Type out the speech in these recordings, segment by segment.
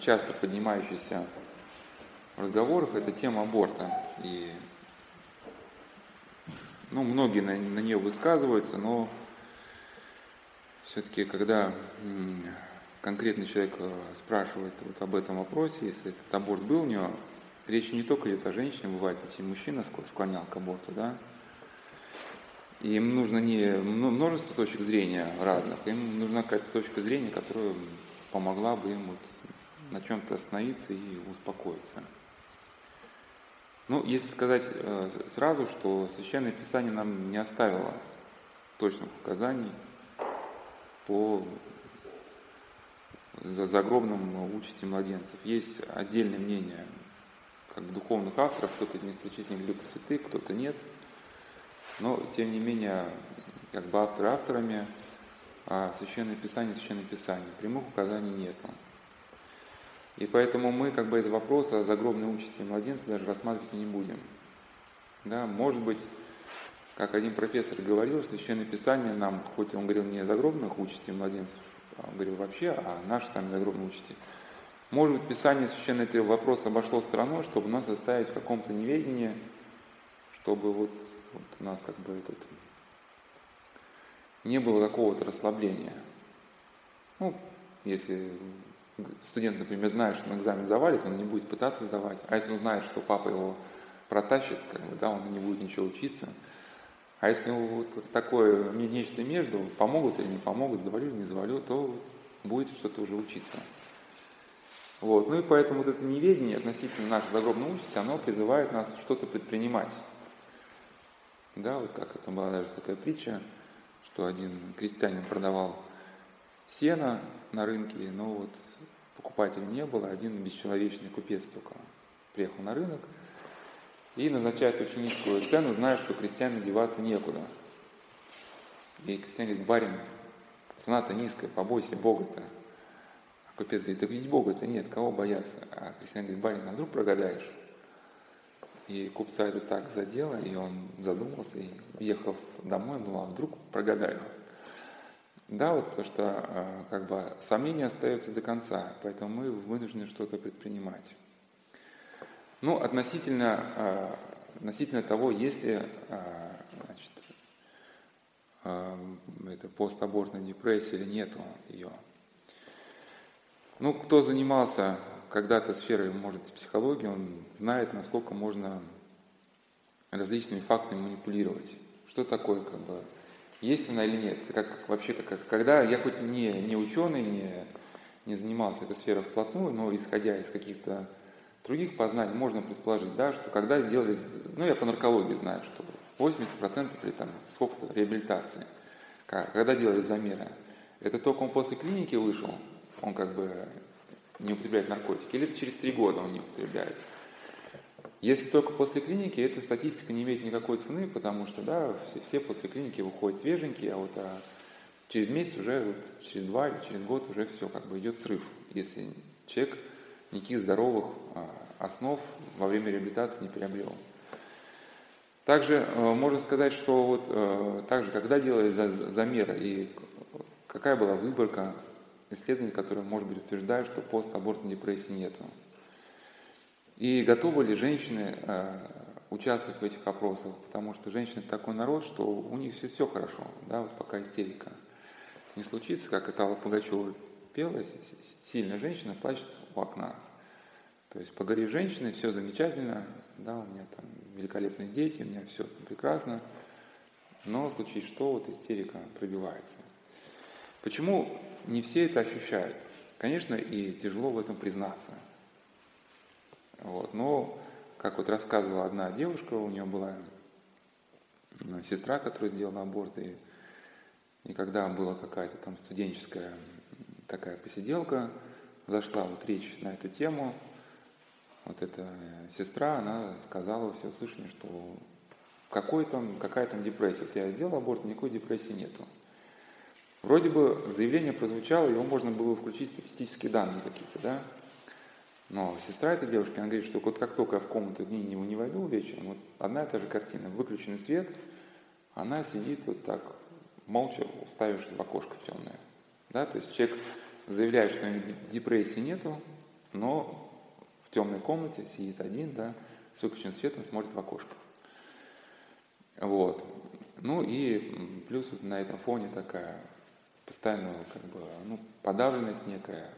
часто поднимающаяся в разговорах, это тема аборта. И ну, многие на, на нее высказываются, но все-таки, когда конкретный человек э, спрашивает вот об этом вопросе, если этот аборт был у него, речь не только идет о женщине, бывает, если мужчина склонял к аборту, да, им нужно не множество точек зрения разных, им нужна какая-то точка зрения, которая помогла бы им вот на чем-то остановиться и успокоиться. Ну, если сказать э, сразу, что Священное Писание нам не оставило точных указаний по загробному участи младенцев. Есть отдельное мнение как духовных авторов, кто-то не причислен к лику святых, кто-то нет. Но, тем не менее, как бы авторы авторами, а Священное Писание, Священное Писание. Прямых указаний нету. И поэтому мы как бы этот вопрос о загробной участи младенца даже рассматривать не будем. Да, может быть, как один профессор говорил, Священное Писание нам, хоть он говорил не о загробных участи младенцев, а он говорил вообще о нашей сами загробной участи, может быть, Писание Священное этот вопрос обошло стороной, чтобы нас оставить в каком-то неведении, чтобы вот, вот у нас как бы этот не было какого-то расслабления. Ну, если студент, например, знает, что на экзамен завалит, он не будет пытаться сдавать. А если он знает, что папа его протащит, как бы, да, он не будет ничего учиться. А если вот такое нечто между, помогут или не помогут, завалю или не завалю, то будет что-то уже учиться. Вот. Ну и поэтому вот это неведение относительно нашей загробной участи, оно призывает нас что-то предпринимать. Да, вот как это была даже такая притча, что один крестьянин продавал сено на рынке, но вот покупателей не было, один бесчеловечный купец только приехал на рынок и назначает очень низкую цену, зная, что крестьянам деваться некуда. И крестьян говорит, барин, цена-то низкая, побойся Бога-то. А купец говорит, да ведь Бога-то нет, кого бояться? А крестьян говорит, барин, а вдруг прогадаешь? И купца это так задело, и он задумался, и ехал домой, думал, а вдруг прогадаю. Да, вот потому что э, как бы сомнения остаются до конца, поэтому мы вынуждены что-то предпринимать. Ну, относительно, э, относительно того, если э, значит, это постабортная депрессия или нету ее. Ну, кто занимался когда-то сферой, может, психологии, он знает, насколько можно различными фактами манипулировать. Что такое как бы есть она или нет. Как вообще, как, когда я хоть не, не ученый, не, не занимался этой сферой вплотную, но исходя из каких-то других познаний, можно предположить, да, что когда делали, ну я по наркологии знаю, что 80% или там сколько-то реабилитации, когда делали замеры, это только он после клиники вышел, он как бы не употребляет наркотики, или через три года он не употребляет. Если только после клиники, эта статистика не имеет никакой цены, потому что да, все, все после клиники выходят свеженькие, а вот а через месяц уже, вот, через два или через год уже все, как бы идет срыв, если человек никаких здоровых а, основ во время реабилитации не приобрел. Также э, можно сказать, что вот э, также, когда делали замеры и какая была выборка исследований, которые, может быть, утверждают, что постабортной депрессии нету. И готовы ли женщины э, участвовать в этих опросах? Потому что женщины такой народ, что у них все, все хорошо, да, вот пока истерика не случится, как это Алла Пугачева пела, сильная женщина плачет у окна. То есть погори женщины, все замечательно, да, у меня там великолепные дети, у меня все прекрасно, но случае что, вот истерика пробивается. Почему не все это ощущают? Конечно, и тяжело в этом признаться – вот. Но, как вот рассказывала одна девушка, у нее была ну, сестра, которая сделала аборт, и, и когда была какая-то там студенческая такая посиделка, зашла вот речь на эту тему, вот эта сестра, она сказала все слышание, что какой там, какая там депрессия. Вот я сделал аборт, никакой депрессии нету. Вроде бы заявление прозвучало, его можно было включить статистические данные какие-то, да, но сестра этой девушки, она говорит, что вот как только я в комнату к ней не, не войду вечером, вот одна и та же картина, выключенный свет, она сидит вот так, молча уставившись в окошко темное. Да? То есть человек заявляет, что у него депрессии нету, но в темной комнате сидит один, да, с выключенным светом смотрит в окошко. Вот. Ну и плюс вот на этом фоне такая постоянная как бы, ну, подавленность некая,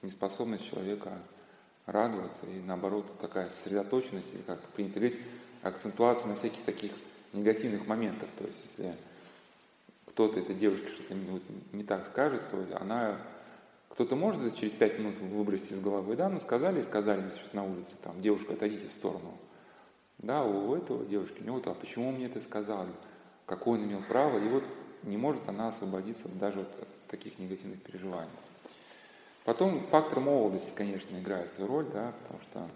неспособность человека радоваться и наоборот такая сосредоточенность, или как принято говорить, акцентуация на всяких таких негативных моментах. То есть если кто-то этой девушке что-то не, так скажет, то она кто-то может через пять минут выбросить из головы, да, ну сказали, сказали что на улице, там, девушка, отойдите в сторону. Да, у этого девушки, у него, а почему мне это сказали, какое он имел право, и вот не может она освободиться даже от таких негативных переживаний. Потом фактор молодости, конечно, играет свою роль, да, потому что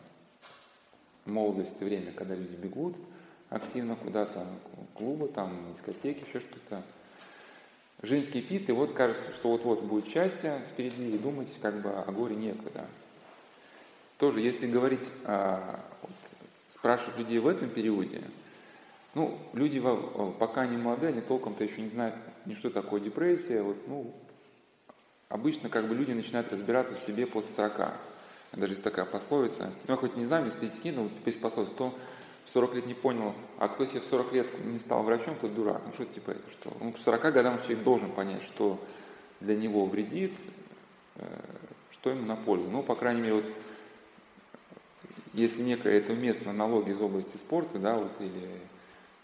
молодость – это время, когда люди бегут активно куда-то, клубы, там, дискотеки, еще что-то. Женский пит, и вот кажется, что вот-вот будет счастье впереди, и думать как бы о горе некогда. Тоже, если говорить, а, вот, спрашивать людей в этом периоде, ну, люди пока не молодые, они толком-то еще не знают ни что такое депрессия, вот, ну, Обычно как бы люди начинают разбираться в себе после 40. Даже есть такая пословица. Ну, я хоть не знаю статистики, но есть пословица, кто в 40 лет не понял, а кто себе в 40 лет не стал врачом, тот дурак. Ну, что типа это, что? Ну, к 40 годам человек должен понять, что для него вредит, э, что ему на пользу. Ну, по крайней мере, вот если некая это уместная аналогия из области спорта, да, вот, или,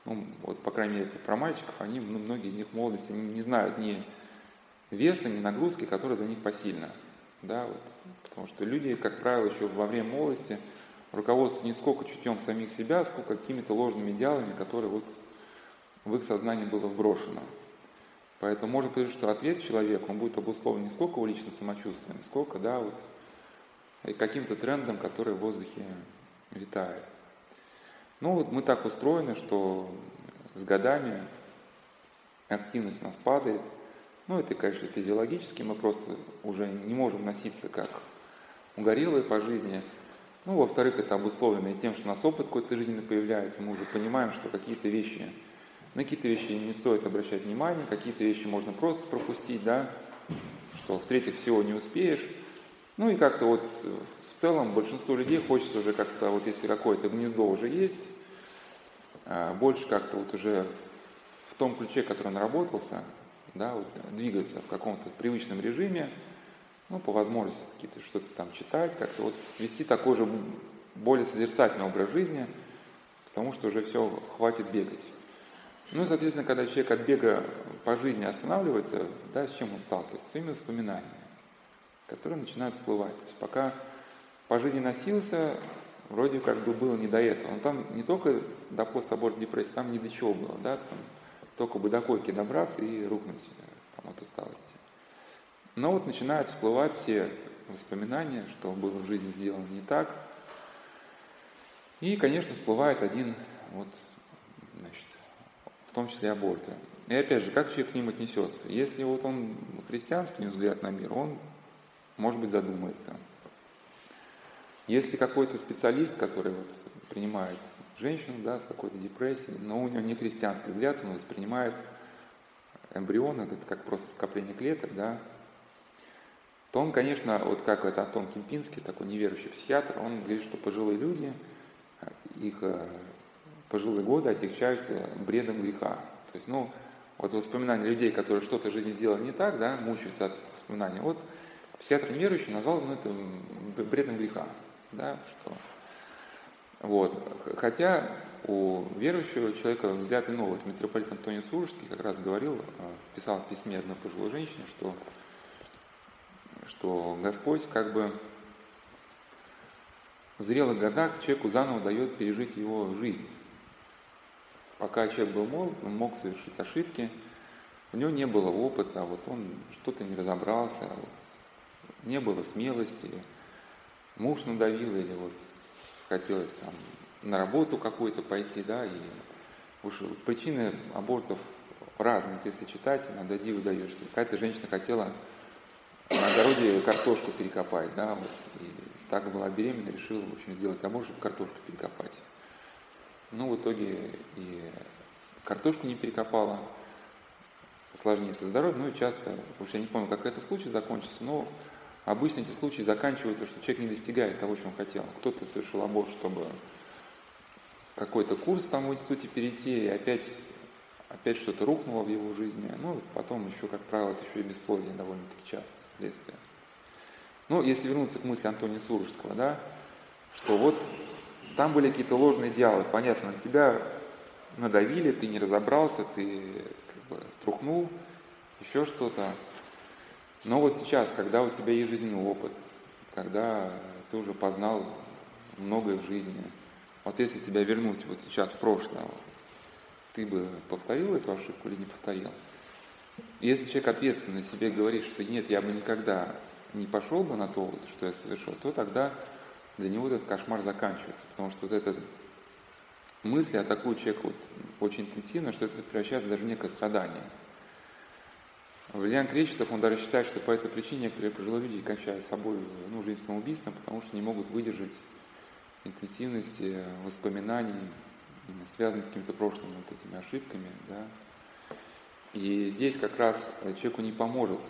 ну, вот, по крайней мере, про мальчиков, они, ну, многие из них в молодости не, не знают ни веса, ни нагрузки, которая для них посильна. Да, вот, потому что люди, как правило, еще во время молодости руководствуются не сколько чутьем самих себя, сколько какими-то ложными идеалами, которые вот в их сознании было вброшено. Поэтому можно сказать, что ответ человека, он будет обусловлен не сколько его личным самочувствием, сколько, да, вот, каким-то трендом, который в воздухе витает. Ну вот мы так устроены, что с годами активность у нас падает – ну, это, конечно, физиологически, мы просто уже не можем носиться как угорелые по жизни. Ну, во-вторых, это обусловлено тем, что у нас опыт какой-то жизненный появляется, мы уже понимаем, что какие-то вещи, на какие-то вещи не стоит обращать внимание, какие-то вещи можно просто пропустить, да, что в-третьих, всего не успеешь. Ну и как-то вот в целом большинство людей хочется уже как-то, вот если какое-то гнездо уже есть, а, больше как-то вот уже в том ключе, который наработался, да, вот, двигаться в каком-то привычном режиме, ну, по возможности какие-то что-то там читать, как-то вот вести такой же более созерцательный образ жизни, потому что уже все, хватит бегать. Ну и, соответственно, когда человек от бега по жизни останавливается, да, с чем он сталкивается? С своими воспоминаниями, которые начинают всплывать. То есть пока по жизни носился, вроде как бы было не до этого. Но там не только до постаборт депрессии, там ни до чего было, да, там только бы до койки добраться и рухнуть э, там, от усталости. Но вот начинают всплывать все воспоминания, что было в жизни сделано не так. И, конечно, всплывает один, вот, значит, в том числе аборты. И опять же, как человек к ним отнесется? Если вот он христианский взгляд на мир, он, может быть, задумается. Если какой-то специалист, который вот принимает женщину да, с какой-то депрессией, но у него не христианский взгляд, он воспринимает эмбрионы это как просто скопление клеток, да, то он, конечно, вот как это Антон Кимпинский, такой неверующий психиатр, он говорит, что пожилые люди, их э, пожилые годы отягчаются бредом греха. То есть, ну, вот воспоминания людей, которые что-то в жизни сделали не так, да, мучаются от воспоминаний. Вот психиатр неверующий назвал ну, это бредом греха, да, что вот. Хотя у верующего человека взгляд иного. Вот митрополит Антоний Сурожский как раз говорил, э, писал в письме одной пожилой женщине, что, что Господь как бы в зрелых годах человеку заново дает пережить его жизнь. Пока человек был молод, он мог совершить ошибки, у него не было опыта, вот он что-то не разобрался, вот, не было смелости, муж надавил или вот хотелось там на работу какую-то пойти, да, и уж причины абортов разные, если читать, иногда диву даешься. Какая-то женщина хотела на огороде картошку перекопать, да, вот, и так была беременна, решила, в общем, сделать аборт, чтобы картошку перекопать. Ну, в итоге и картошку не перекопала, сложнее со здоровьем, ну и часто, уж я не помню, как этот случай закончился, но обычно эти случаи заканчиваются, что человек не достигает того, чего он хотел. Кто-то совершил аборт, чтобы какой-то курс там в институте перейти, и опять, опять что-то рухнуло в его жизни. Ну, потом еще, как правило, это еще и бесплодие довольно-таки часто следствие. Ну, если вернуться к мысли Антония Сурожского, да, что вот там были какие-то ложные идеалы. Понятно, тебя надавили, ты не разобрался, ты как бы струхнул, еще что-то. Но вот сейчас, когда у тебя есть жизненный опыт, когда ты уже познал многое в жизни, вот если тебя вернуть вот сейчас в прошлое, ты бы повторил эту ошибку или не повторил? Если человек ответственно себе говорит, что нет, я бы никогда не пошел бы на то, что я совершил, то тогда для него этот кошмар заканчивается, потому что вот эта мысли атакуют человека вот очень интенсивно, что это превращается даже в некое страдание. Валериан Кречетов, он даже считает, что по этой причине некоторые пожилые люди кончают собой ну, жизнь самоубийством, потому что не могут выдержать интенсивности воспоминаний, связанных с какими-то прошлыми вот этими ошибками. Да. И здесь как раз человеку не поможет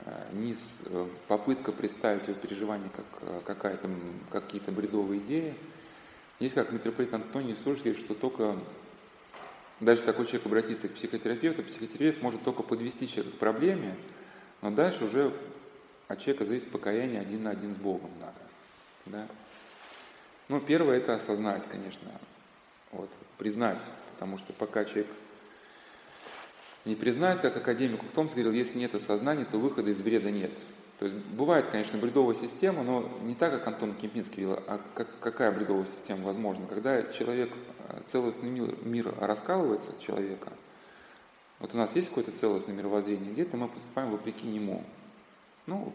Э, низ, э, попытка представить его переживания как э, какая-то, какие-то бредовые идеи. Есть как митрополит Антоний Сурж что только дальше такой человек обратится к психотерапевту, психотерапевт может только подвести человека к проблеме, но дальше уже от человека зависит покаяние один на один с Богом надо. Да? Ну, первое это осознать, конечно, вот, признать, потому что пока человек не признает, как академик Ухтомский говорил, если нет осознания, то выхода из бреда нет. То есть бывает, конечно, бредовая система, но не так, как Антон Кемпинский говорил, а как, какая бредовая система возможна. Когда человек, э, целостный мир, мир раскалывается человека, вот у нас есть какое-то целостное мировоззрение, где-то мы поступаем вопреки нему. Ну,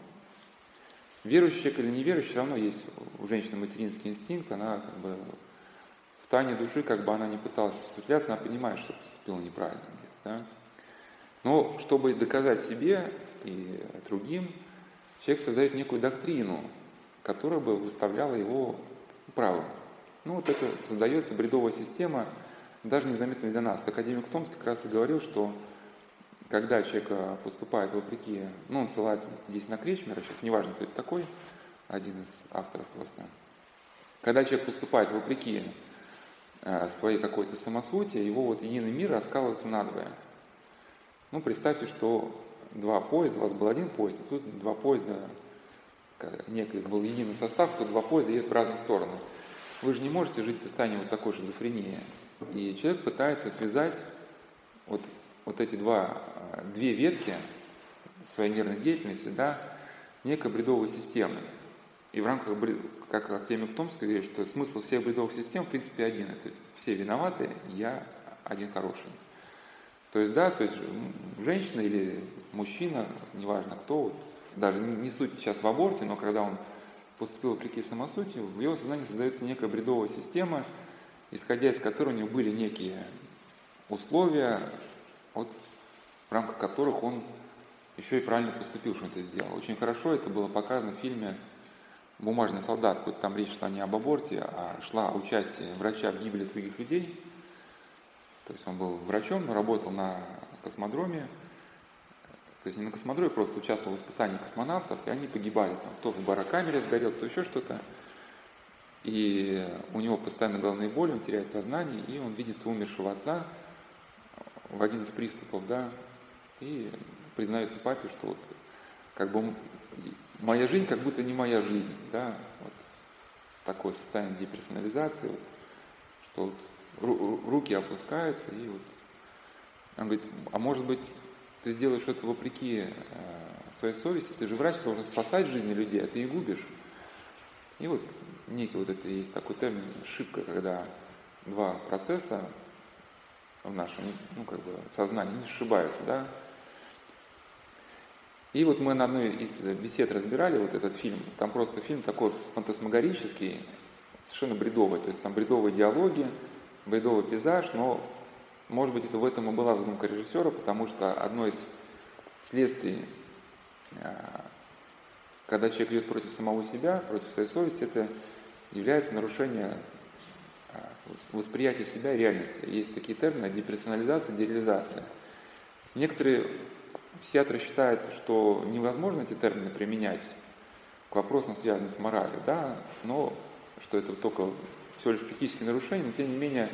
верующий человек или неверующий, все равно есть у женщины материнский инстинкт, она как бы в тайне души, как бы она не пыталась вступляться, она понимает, что поступила неправильно да? Но чтобы доказать себе и другим, человек создает некую доктрину, которая бы выставляла его правым. Ну вот это создается бредовая система, даже незаметно для нас. Академик Томский как раз и говорил, что когда человек э, поступает вопреки, ну он ссылается здесь на Кречмера, сейчас неважно, кто это такой, один из авторов просто. Когда человек поступает вопреки э, своей какой-то самосути, его вот единый мир раскалывается надвое. Ну, представьте, что два поезда, у вас был один поезд, а тут два поезда, некий был единый состав, то два поезда едут в разные стороны. Вы же не можете жить в состоянии вот такой шизофрении. И человек пытается связать вот, вот эти два, две ветки своей нервной деятельности, да, некой бредовой системы. И в рамках, как академик Томский говорит, что смысл всех бредовых систем, в принципе, один. Это все виноваты, я один хороший. То есть, да, то есть женщина или мужчина, неважно кто, вот, даже не, суть сейчас в аборте, но когда он поступил вопреки самосути, в его сознании создается некая бредовая система, исходя из которой у него были некие условия, вот, в рамках которых он еще и правильно поступил, что он это сделал. Очень хорошо это было показано в фильме «Бумажный солдат», хоть там речь шла не об аборте, а шла участие врача в гибели других людей – то есть он был врачом, но работал на космодроме. То есть не на космодроме, просто участвовал в испытании космонавтов, и они погибали. Там, кто в барокамере сгорел, кто еще что-то. И у него постоянно головные боли, он теряет сознание, и он видит своего умершего отца в один из приступов, да, и признается папе, что вот как бы моя жизнь как будто не моя жизнь, да, вот такое состояние деперсонализации, вот, что вот руки опускаются, и вот он говорит, а может быть, ты сделаешь что-то вопреки э, своей совести, ты же врач, должен спасать жизни людей, а ты их губишь. И вот некий вот это есть такой термин ошибка, когда два процесса в нашем ну, как бы, сознании не сшибаются, да. И вот мы на одной из бесед разбирали вот этот фильм. Там просто фильм такой фантасмагорический, совершенно бредовый. То есть там бредовые диалоги, бредовый пейзаж, но, может быть, это в этом и была задумка режиссера, потому что одно из следствий, э, когда человек идет против самого себя, против своей совести, это является нарушение э, восприятия себя и реальности. Есть такие термины – деперсонализация, дереализация. Некоторые психиатры считают, что невозможно эти термины применять к вопросам, связанным с моралью, да, но что это только всего лишь психические нарушения, но тем не менее,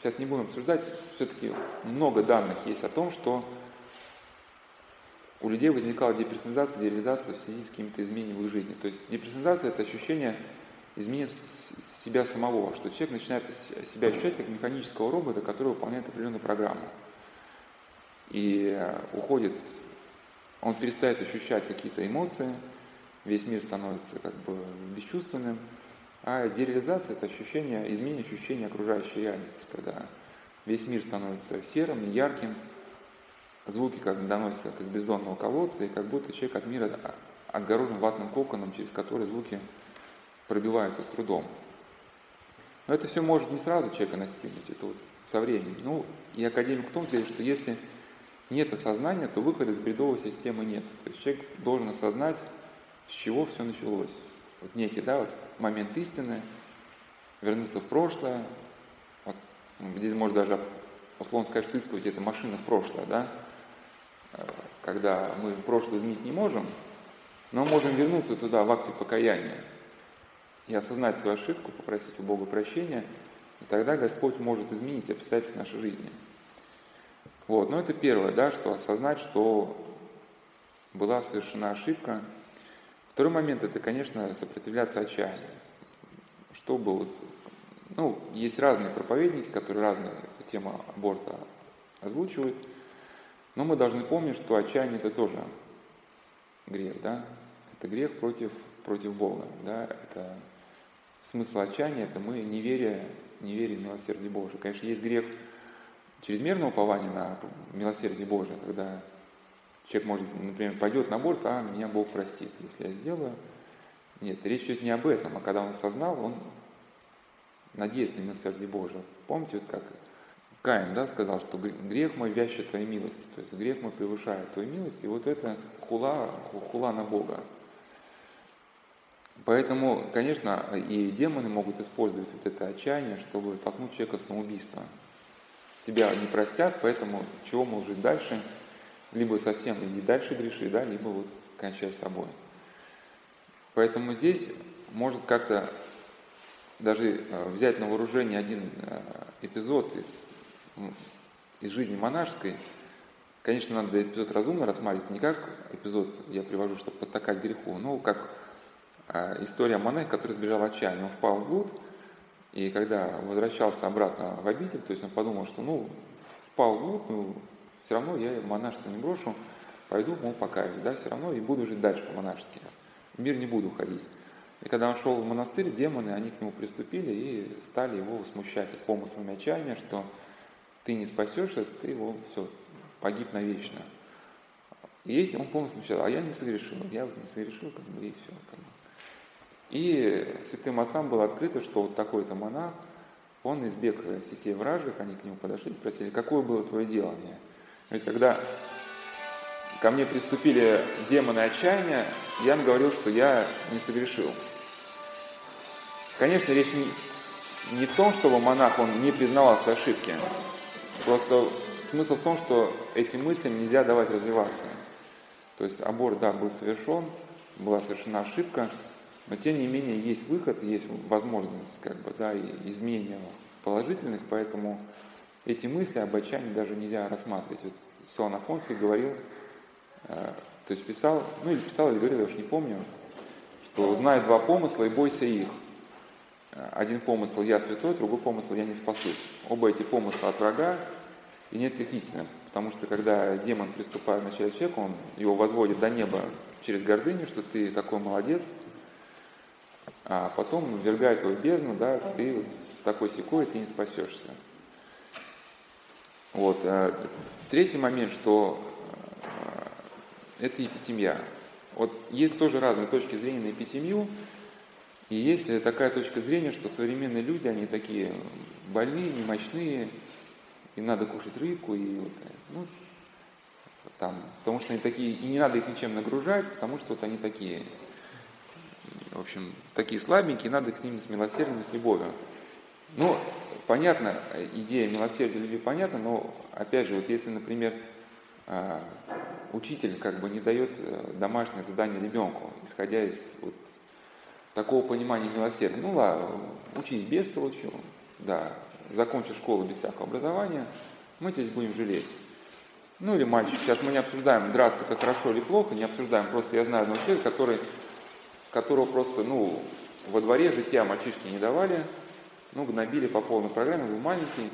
сейчас не будем обсуждать, все-таки много данных есть о том, что у людей возникала деперсонализация, дереализация в связи с какими-то изменениями в их жизни. То есть деперсонализация – это ощущение изменения себя самого, что человек начинает себя ощущать как механического робота, который выполняет определенную программу. И уходит, он перестает ощущать какие-то эмоции, весь мир становится как бы бесчувственным, а дереализация – это ощущение, изменение ощущения окружающей реальности, когда весь мир становится серым, неярким, звуки как доносятся как из бездонного колодца, и как будто человек от мира отгорожен ватным коконом, через который звуки пробиваются с трудом. Но это все может не сразу человека настигнуть, это вот со временем. Ну, и академик в том говорит, что если нет осознания, то выхода из бредовой системы нет. То есть человек должен осознать, с чего все началось. Вот некий, да, вот момент истины, вернуться в прошлое. Вот, здесь можно даже условно сказать, что исповедь это машина в прошлое, да, когда мы прошлое изменить не можем, но можем вернуться туда в акте покаяния и осознать свою ошибку, попросить у Бога прощения, и тогда Господь может изменить обстоятельства нашей жизни. Вот, но это первое, да, что осознать, что была совершена ошибка. Второй момент – это, конечно, сопротивляться отчаянию. Чтобы вот, ну, есть разные проповедники, которые разные тему аборта озвучивают – но мы должны помнить, что отчаяние это тоже грех, да? Это грех против, против Бога, да? Это смысл отчаяния, это мы неверие, неверие в милосердие Божие. Конечно, есть грех чрезмерного упования на милосердие Божие, когда человек может, например, пойдет на борт, а меня Бог простит, если я сделаю. Нет, речь идет не об этом, а когда он осознал, он надеется на милосердие Божие. Помните, вот как Каин да, сказал, что грех мой вяще твоей милости, то есть грех мой превышает твою милость, и вот это хула, хула на Бога. Поэтому, конечно, и демоны могут использовать вот это отчаяние, чтобы толкнуть человека в самоубийство. Тебя не простят, поэтому чего мол жить дальше? Либо совсем иди дальше греши, да, либо вот кончай с собой. Поэтому здесь может как-то даже э, взять на вооружение один э, эпизод из из жизни монашеской, конечно, надо эпизод разумно рассматривать, не как эпизод я привожу, чтобы подтакать греху, но как а, история монаха, который сбежал от отчаяния. Он впал в блуд, и когда возвращался обратно в обитель, то есть он подумал, что ну, впал в блуд, ну, все равно я монашество не брошу, пойду, мол, покаюсь, да, все равно и буду жить дальше по-монашески. В мир не буду уходить. И когда он шел в монастырь, демоны, они к нему приступили и стали его смущать помыслами отчаяния, что ты не спасешься, ты его все, погиб навечно. И этим он полностью смущал, а я не согрешил, я вот не согрешил, как бы, и все. Как бы. И святым отцам было открыто, что вот такой-то монах, он избег сетей вражек, они к нему подошли и спросили, какое было твое делание? Ведь когда ко мне приступили демоны отчаяния, я говорил, что я не согрешил. Конечно, речь не, не в том, чтобы монах, он не признавал свои ошибки, Просто смысл в том, что этим мыслям нельзя давать развиваться. То есть аборт, да, был совершен, была совершена ошибка, но тем не менее есть выход, есть возможность как бы, да, изменения положительных, поэтому эти мысли об отчаянии даже нельзя рассматривать. Вот Солон Афонский говорил, э, то есть писал, ну или писал, или говорил, я уж не помню, что знай два помысла и бойся их. Один помысл «я святой», другой помысл «я не спасусь». Оба эти помысла от врага, и нет их истины. Потому что когда демон приступает начале человека, он его возводит до неба через гордыню, что ты такой молодец, а потом ввергает его в бездну, да, ты вот такой секой, ты не спасешься. Вот. А третий момент, что э, это эпитемия. Вот есть тоже разные точки зрения на эпитемию. И есть такая точка зрения, что современные люди, они такие больные, немощные, им надо кушать рыбку, и вот, ну, там, потому что они такие, и не надо их ничем нагружать, потому что вот они такие, в общем, такие слабенькие, надо с ними с милосердием, с любовью. Ну, понятно, идея милосердия любви понятна, но, опять же, вот если, например, а, учитель как бы не дает э, домашнее задание ребенку, исходя из вот такого понимания милосердия. Ну ладно, учись без толчу, да, закончи школу без всякого образования, мы здесь будем жалеть. Ну или мальчик, сейчас мы не обсуждаем, драться как хорошо или плохо, не обсуждаем, просто я знаю одного человека, который, которого просто, ну, во дворе житья мальчишки не давали, ну, гнобили по полной программе, был маленький,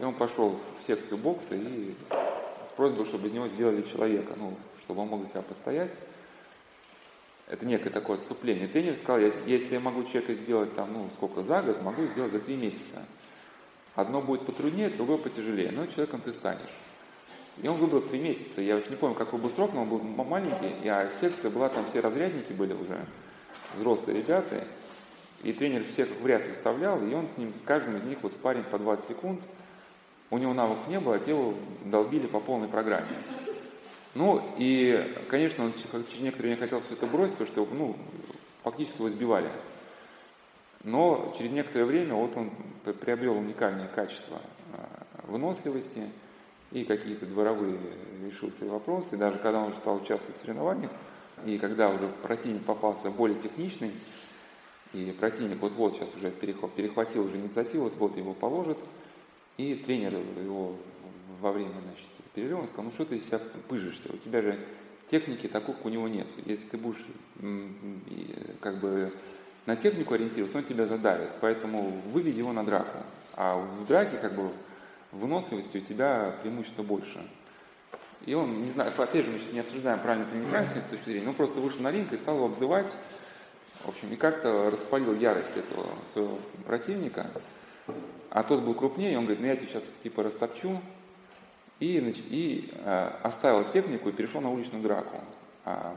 и он пошел в секцию бокса и с просьбой, чтобы из него сделали человека, ну, чтобы он мог за себя постоять. Это некое такое отступление. Тренер сказал, я, если я могу человека сделать там, ну, сколько, за год, могу сделать за три месяца. Одно будет потруднее, другое потяжелее, но человеком ты станешь. И он выбрал три месяца. Я уж не помню, какой был срок, но он был маленький, а секция была, там все разрядники были уже, взрослые ребята. И тренер всех в ряд выставлял, и он с ним, с каждым из них вот спарринг по 20 секунд. У него навыков не было, а тело долбили по полной программе. Ну, и, конечно, он через некоторое время хотел все это бросить, потому что, ну, фактически его сбивали. Но через некоторое время вот он приобрел уникальные качества выносливости и какие-то дворовые решил свои вопросы. И даже когда он стал участвовать в соревнованиях, и когда уже противник попался более техничный, и противник вот-вот сейчас уже перехватил уже инициативу, вот-вот его положит, и тренер его во время значит, перерыва сказал, ну что ты себя пыжишься, у тебя же техники такой, у него нет. Если ты будешь как бы на технику ориентироваться, он тебя задавит, поэтому выведи его на драку. А в драке как бы выносливости у тебя преимущество больше. И он, не знаю, опять же, мы сейчас не обсуждаем правильно или неправильно с точки зрения, но просто вышел на ринг и стал его обзывать, в общем, и как-то распалил ярость этого своего противника. А тот был крупнее, он говорит, ну я тебя сейчас типа растопчу, и, и э, оставил технику и перешел на уличную драку. А,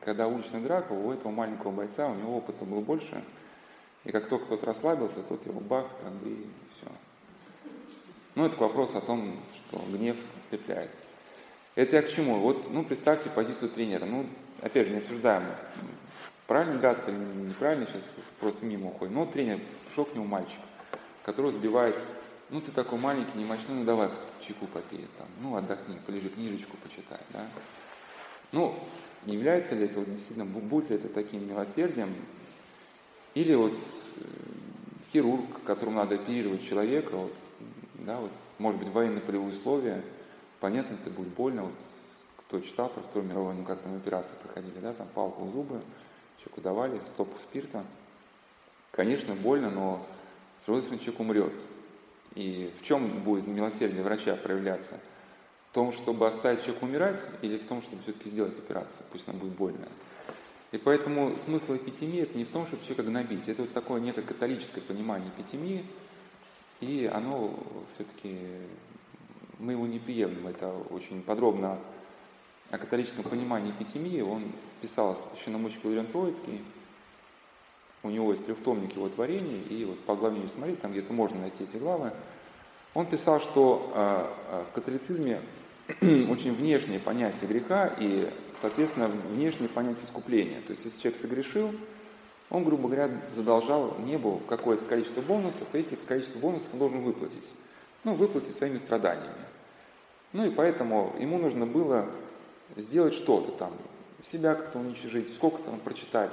когда уличная драка, у этого маленького бойца, у него опыта было больше, и как только тот расслабился, тот его бах, как бы, и все. Ну, это вопрос о том, что гнев ослепляет. Это я к чему? Вот, ну, представьте позицию тренера. Ну, опять же, не обсуждаем, правильно драться или неправильно, сейчас просто мимо уходит. Но тренер, пришел к нему мальчик, которого сбивает ну ты такой маленький, не мощный, ну давай чайку попей, там, ну отдохни, полежи, книжечку почитай, да. Ну, не является ли это действительно, будет ли это таким милосердием, или вот э, хирург, которому надо оперировать человека, вот, да, вот, может быть, военно-полевые условия, понятно, это будет больно, вот, кто читал про Вторую мировую войну, как там операции проходили, да, там палку в зубы, человеку давали, стопку спирта, конечно, больно, но стороны человек умрет, и в чем будет милосердие врача проявляться? В том, чтобы оставить человека умирать, или в том, чтобы все-таки сделать операцию, пусть она будет больная. И поэтому смысл эпитемии это не в том, чтобы человека гнобить. Это вот такое некое католическое понимание эпитемии, и оно все-таки, мы его не приемлем. Это очень подробно о католическом понимании эпитемии. Он писал священномученик Иллиан Троицкий, у него есть трехтомник его творений, и вот по главе не смотреть, там где-то можно найти эти главы. Он писал, что э, в католицизме очень внешнее понятие греха и, соответственно, внешнее понятие искупления. То есть, если человек согрешил, он, грубо говоря, задолжал небу какое-то количество бонусов, и эти количество бонусов он должен выплатить. Ну, выплатить своими страданиями. Ну и поэтому ему нужно было сделать что-то там, себя как-то уничтожить, сколько там прочитать,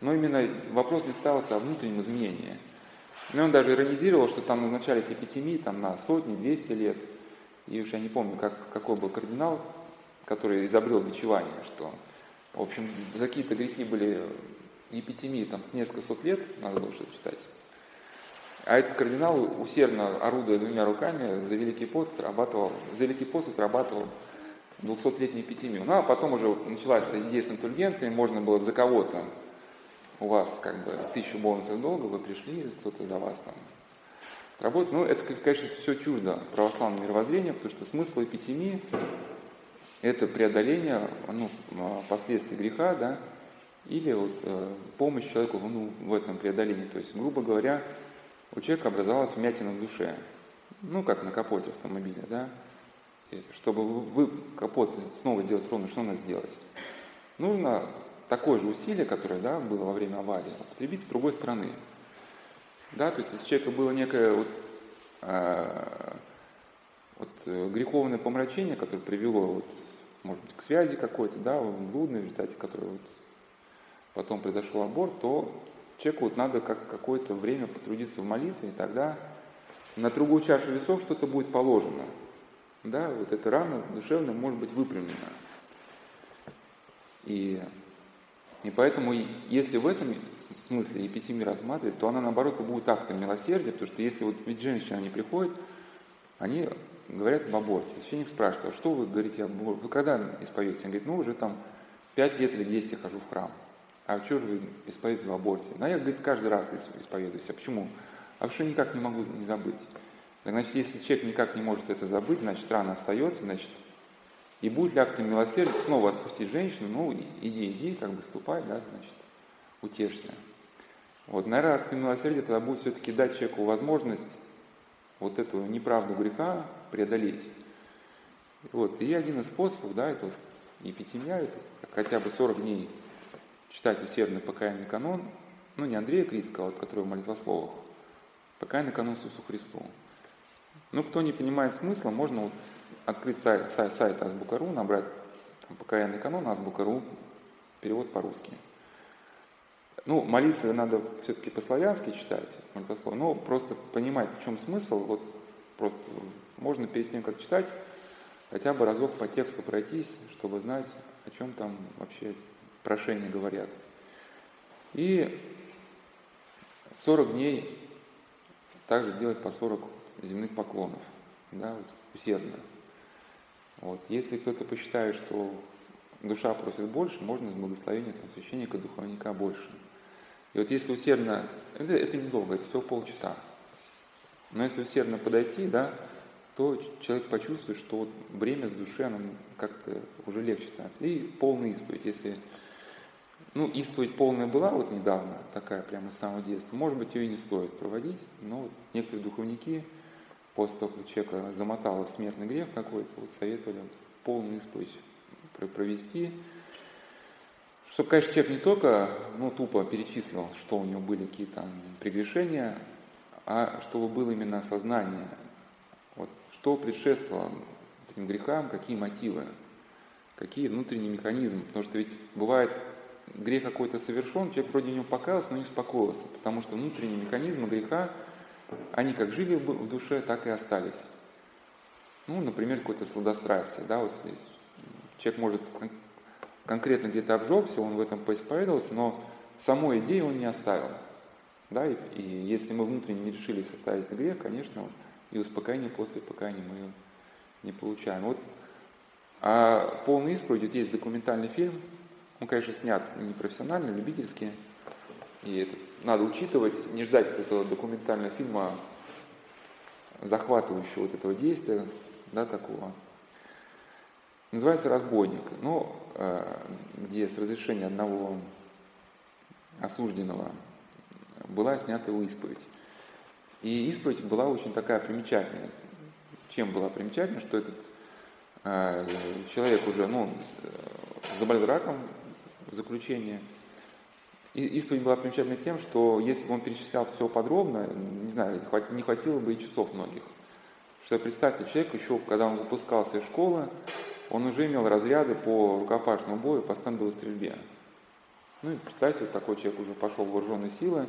но именно вопрос не ставился о внутреннем изменении. И он даже иронизировал, что там назначались эпитемии там, на сотни, 200 лет. И уж я не помню, как, какой был кардинал, который изобрел бичевание, что, в общем, за какие-то грехи были эпитемии там с несколько сот лет, надо было что-то читать. А этот кардинал, усердно орудуя двумя руками, за Великий пост отрабатывал, за Великий пост отрабатывал 200-летнюю эпитемию. Ну, а потом уже началась эта идея с интульгенцией, можно было за кого-то у вас как бы тысячу бонусов долга, вы пришли, кто-то за вас там работает. Ну, это, конечно, все чуждо православному мировоззрению, потому что смысл эпитемии – это преодоление ну, последствий греха, да, или вот э, помощь человеку ну, в этом преодолении. То есть, грубо говоря, у человека образовалась вмятина в душе, ну, как на капоте автомобиля, да, чтобы вы капот снова сделать ровно, что надо сделать? Нужно такое же усилие, которое да, было во время аварии, употребить с другой стороны. Да, то есть если у человека было некое вот, э, вот, э, греховное помрачение, которое привело вот, может быть, к связи какой-то, да, блудной, в результате которой вот потом произошел аборт, то человеку вот надо как какое-то время потрудиться в молитве, и тогда на другую чашу весов что-то будет положено. Да, вот эта рана душевная может быть выпрямлена. И, и поэтому, если в этом смысле епитимия рассматривать, то она, наоборот, будет актом милосердия, потому что если вот ведь женщины, они приходят, они говорят об аборте. Священник спрашивает, а что вы говорите об аборте? Вы когда исповедуете? Он говорит, ну, уже там 5 лет или 10 я хожу в храм. А что же вы исповедуете в аборте? Ну, я, говорит, каждый раз исповедуюсь. А почему? А что никак не могу не забыть. Так, значит, если человек никак не может это забыть, значит, рана остается, значит, и будет ли актом милосердия снова отпустить женщину, ну, иди, иди, как бы ступай, да, значит, утешься. Вот, наверное, акт милосердия тогда будет все-таки дать человеку возможность вот эту неправду греха преодолеть. Вот, и один из способов, да, это вот епитемия, это хотя бы 40 дней читать усердный покаянный канон, ну, не Андрея Критского, вот, который в молитвословах, покаянный канон Иисусу Христу. Ну, кто не понимает смысла, можно вот открыть сайт, сайт, сайт Азбука.ру, набрать там, покаянный канон Азбука.ру, перевод по-русски. Ну, молиться надо все-таки по-славянски читать, молитвослов, но просто понимать, в чем смысл, вот просто можно перед тем, как читать, хотя бы разок по тексту пройтись, чтобы знать, о чем там вообще прошения говорят. И 40 дней также делать по 40 земных поклонов, да, вот, усердно. Вот. Если кто-то посчитает, что душа просит больше, можно с благословения там, священника, духовника больше. И вот если усердно, это, это недолго, это всего полчаса. Но если усердно подойти, да, то человек почувствует, что вот бремя с души, оно как-то уже легче становится. И полный исповедь, если ну, исповедь полная была вот недавно, такая прямо с самого детства. Может быть, ее и не стоит проводить, но некоторые духовники после того, как человека замотало в смертный грех какой-то, вот советовали полную исповедь провести, чтобы, конечно, человек не только ну, тупо перечислил, что у него были какие-то там прегрешения, а чтобы было именно осознание, вот, что предшествовало этим грехам, какие мотивы, какие внутренние механизмы. Потому что ведь бывает грех какой-то совершен, человек вроде него покаялся, но не успокоился, потому что внутренние механизмы греха, они как жили в душе, так и остались. Ну, например, какое-то сладострастие, да, вот здесь человек может конкретно где-то обжегся, он в этом поисповедовался, но самой идеи он не оставил. Да, и, и если мы внутренне не решились оставить этот грех, конечно, и успокоение после покаяния мы не получаем. Вот, а полный исповедь, вот есть документальный фильм он, конечно, снят не профессионально, любительски. И это надо учитывать, не ждать этого документального фильма, захватывающего вот этого действия, да, такого. Называется «Разбойник», ну, э, где с разрешения одного осужденного была снята его исповедь. И исповедь была очень такая примечательная. Чем была примечательна, что этот э, человек уже ну, заболел раком, в заключение. Исповедь была примечательна тем, что если бы он перечислял все подробно, не знаю, не хватило бы и часов многих. Что представьте, человек еще, когда он выпускался из школы, он уже имел разряды по рукопашному бою, по стендовой стрельбе. Ну и представьте, вот такой человек уже пошел в вооруженные силы,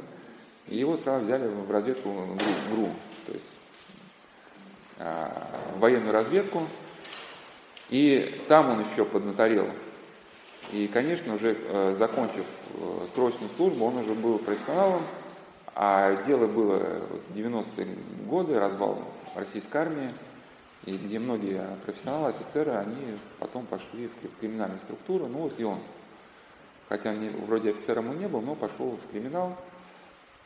и его сразу взяли в разведку ГРУ, ГРУ то есть э, военную разведку, и там он еще поднаторел и, конечно, уже э, закончив э, срочную службу, он уже был профессионалом, а дело было 90-е годы, развал российской армии, и где многие профессионалы, офицеры, они потом пошли в криминальную структуру, ну вот и он. Хотя не, вроде офицером он не был, но пошел в криминал.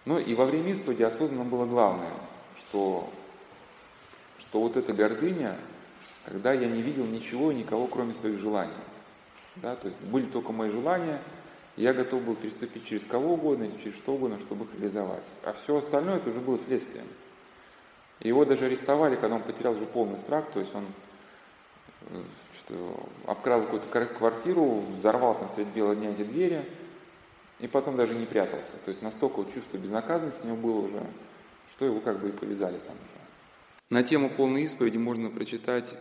Ну и во время исповеди осознанно было главное, что, что вот эта гордыня, когда я не видел ничего и никого, кроме своих желаний. Да, то есть были только мои желания, я готов был переступить через кого угодно или через что угодно, чтобы их реализовать. А все остальное это уже было следствием. Его даже арестовали, когда он потерял уже полный страх, то есть он э, обкрал какую-то квартиру, взорвал там средь белого дня эти двери, и потом даже не прятался. То есть настолько вот чувство безнаказанности у него было уже, что его как бы и повязали там уже. На тему полной исповеди можно прочитать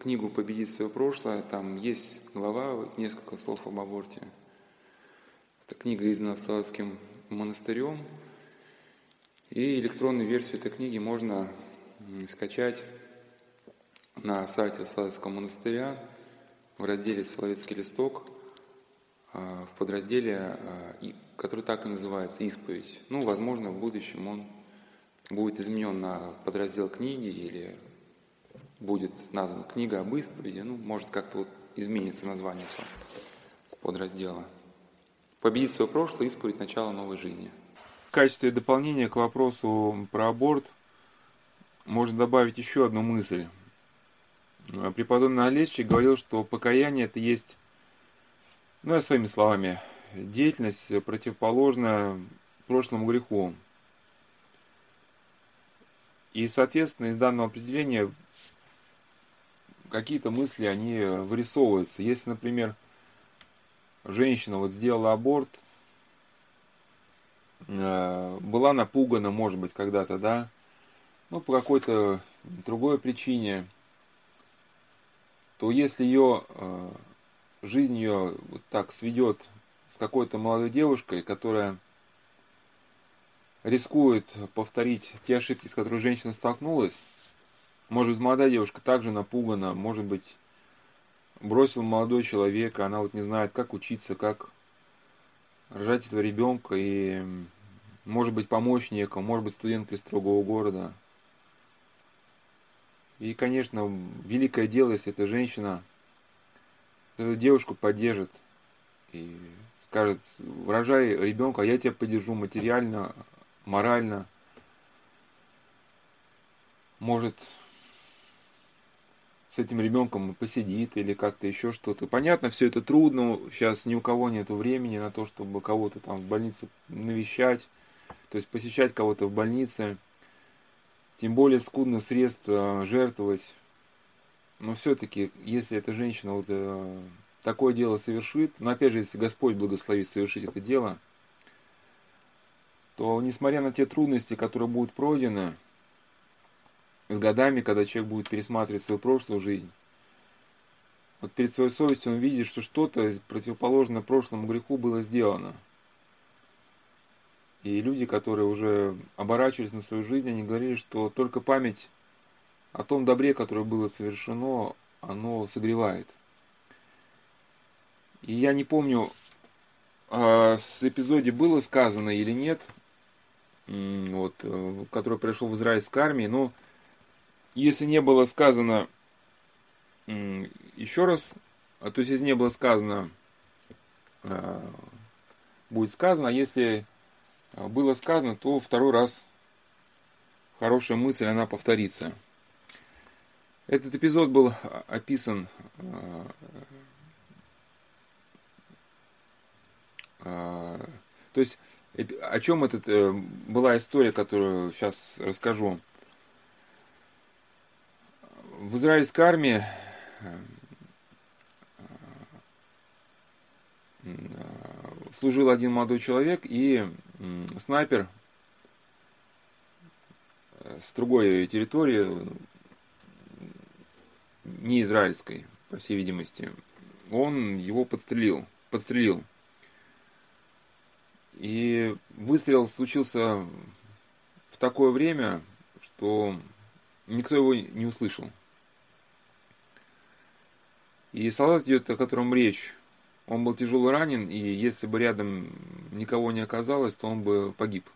книгу «Победить свое прошлое», там есть глава, несколько слов об аборте. Это книга издана Салатским монастырем. И электронную версию этой книги можно скачать на сайте Салатского монастыря в разделе «Соловецкий листок» а, в подразделе, а, который так и называется «Исповедь». Ну, возможно, в будущем он будет изменен на подраздел книги или будет названа книга об исповеди, ну, может, как-то вот изменится название подраздела. Победить свое прошлое, исповедь начала новой жизни. В качестве дополнения к вопросу про аборт можно добавить еще одну мысль. Преподобный Олещик говорил, что покаяние это есть, ну, я своими словами, деятельность противоположная прошлому греху. И, соответственно, из данного определения какие-то мысли, они вырисовываются. Если, например, женщина вот сделала аборт, э, была напугана, может быть, когда-то, да, ну, по какой-то другой причине, то если ее э, жизнь ее вот так сведет с какой-то молодой девушкой, которая рискует повторить те ошибки, с которыми женщина столкнулась. Может быть, молодая девушка также напугана, может быть, бросил молодой человек, она вот не знает, как учиться, как рожать этого ребенка, и может быть помочь некому, может быть студенткой из другого города. И, конечно, великое дело, если эта женщина эту девушку поддержит и скажет, рожай ребенка, я тебя поддержу материально, морально, может с этим ребенком посидит или как-то еще что-то. Понятно, все это трудно, сейчас ни у кого нет времени на то, чтобы кого-то там в больницу навещать, то есть посещать кого-то в больнице, тем более скудных средств жертвовать. Но все-таки, если эта женщина вот э, такое дело совершит, но опять же, если Господь благословит совершить это дело – то несмотря на те трудности, которые будут пройдены с годами, когда человек будет пересматривать свою прошлую жизнь, вот перед своей совестью он видит, что что-то противоположное прошлому греху было сделано. И люди, которые уже оборачивались на свою жизнь, они говорили, что только память о том добре, которое было совершено, оно согревает. И я не помню, а, с эпизоде было сказано или нет, вот, э, который пришел в израильской армии. Но если не было сказано, еще раз, а то есть если не было сказано, э, будет сказано, а если э, было сказано, то второй раз хорошая мысль, она повторится. Этот эпизод был описан то есть о чем этот, э, была история, которую сейчас расскажу. В израильской армии э, служил один молодой человек и снайпер с другой территории, не израильской, по всей видимости, он его подстрелил. подстрелил. И выстрел случился в такое время, что никто его не услышал. И солдат идет, о котором речь, он был тяжело ранен, и если бы рядом никого не оказалось, то он бы погиб.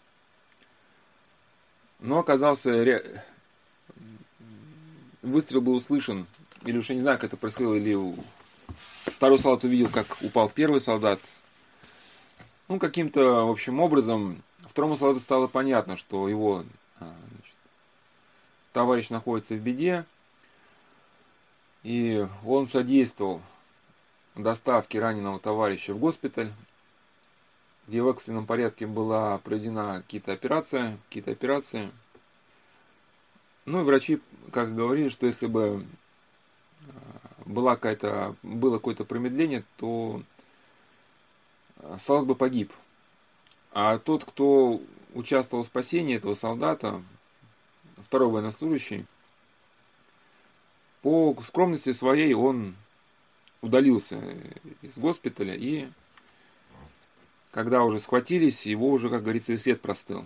Но оказался... Ре... Выстрел был услышан, или уж я не знаю, как это происходило, или второй солдат увидел, как упал первый солдат, ну, каким-то, в общем, образом второму солдату стало понятно, что его а, значит, товарищ находится в беде, и он содействовал доставке раненого товарища в госпиталь, где в экстренном порядке была проведена какие-то операции, какие-то операции. Ну и врачи, как говорили, что если бы а, была какая-то, было какое-то промедление, то солдат бы погиб. А тот, кто участвовал в спасении этого солдата, второй военнослужащий, по скромности своей он удалился из госпиталя, и когда уже схватились, его уже, как говорится, и след простыл.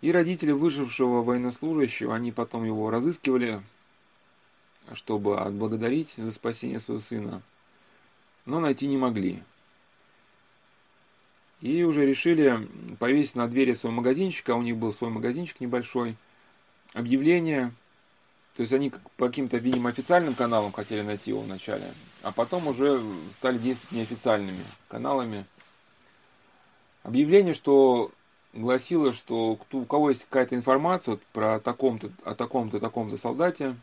И родители выжившего военнослужащего, они потом его разыскивали, чтобы отблагодарить за спасение своего сына, но найти не могли. И уже решили повесить на двери своего магазинчика, у них был свой магазинчик небольшой, объявление, то есть они по каким-то, видимо, официальным каналам хотели найти его вначале, а потом уже стали действовать неофициальными каналами. Объявление, что гласило, что у кого есть какая-то информация вот про таком-то, о таком-то, таком-то солдате,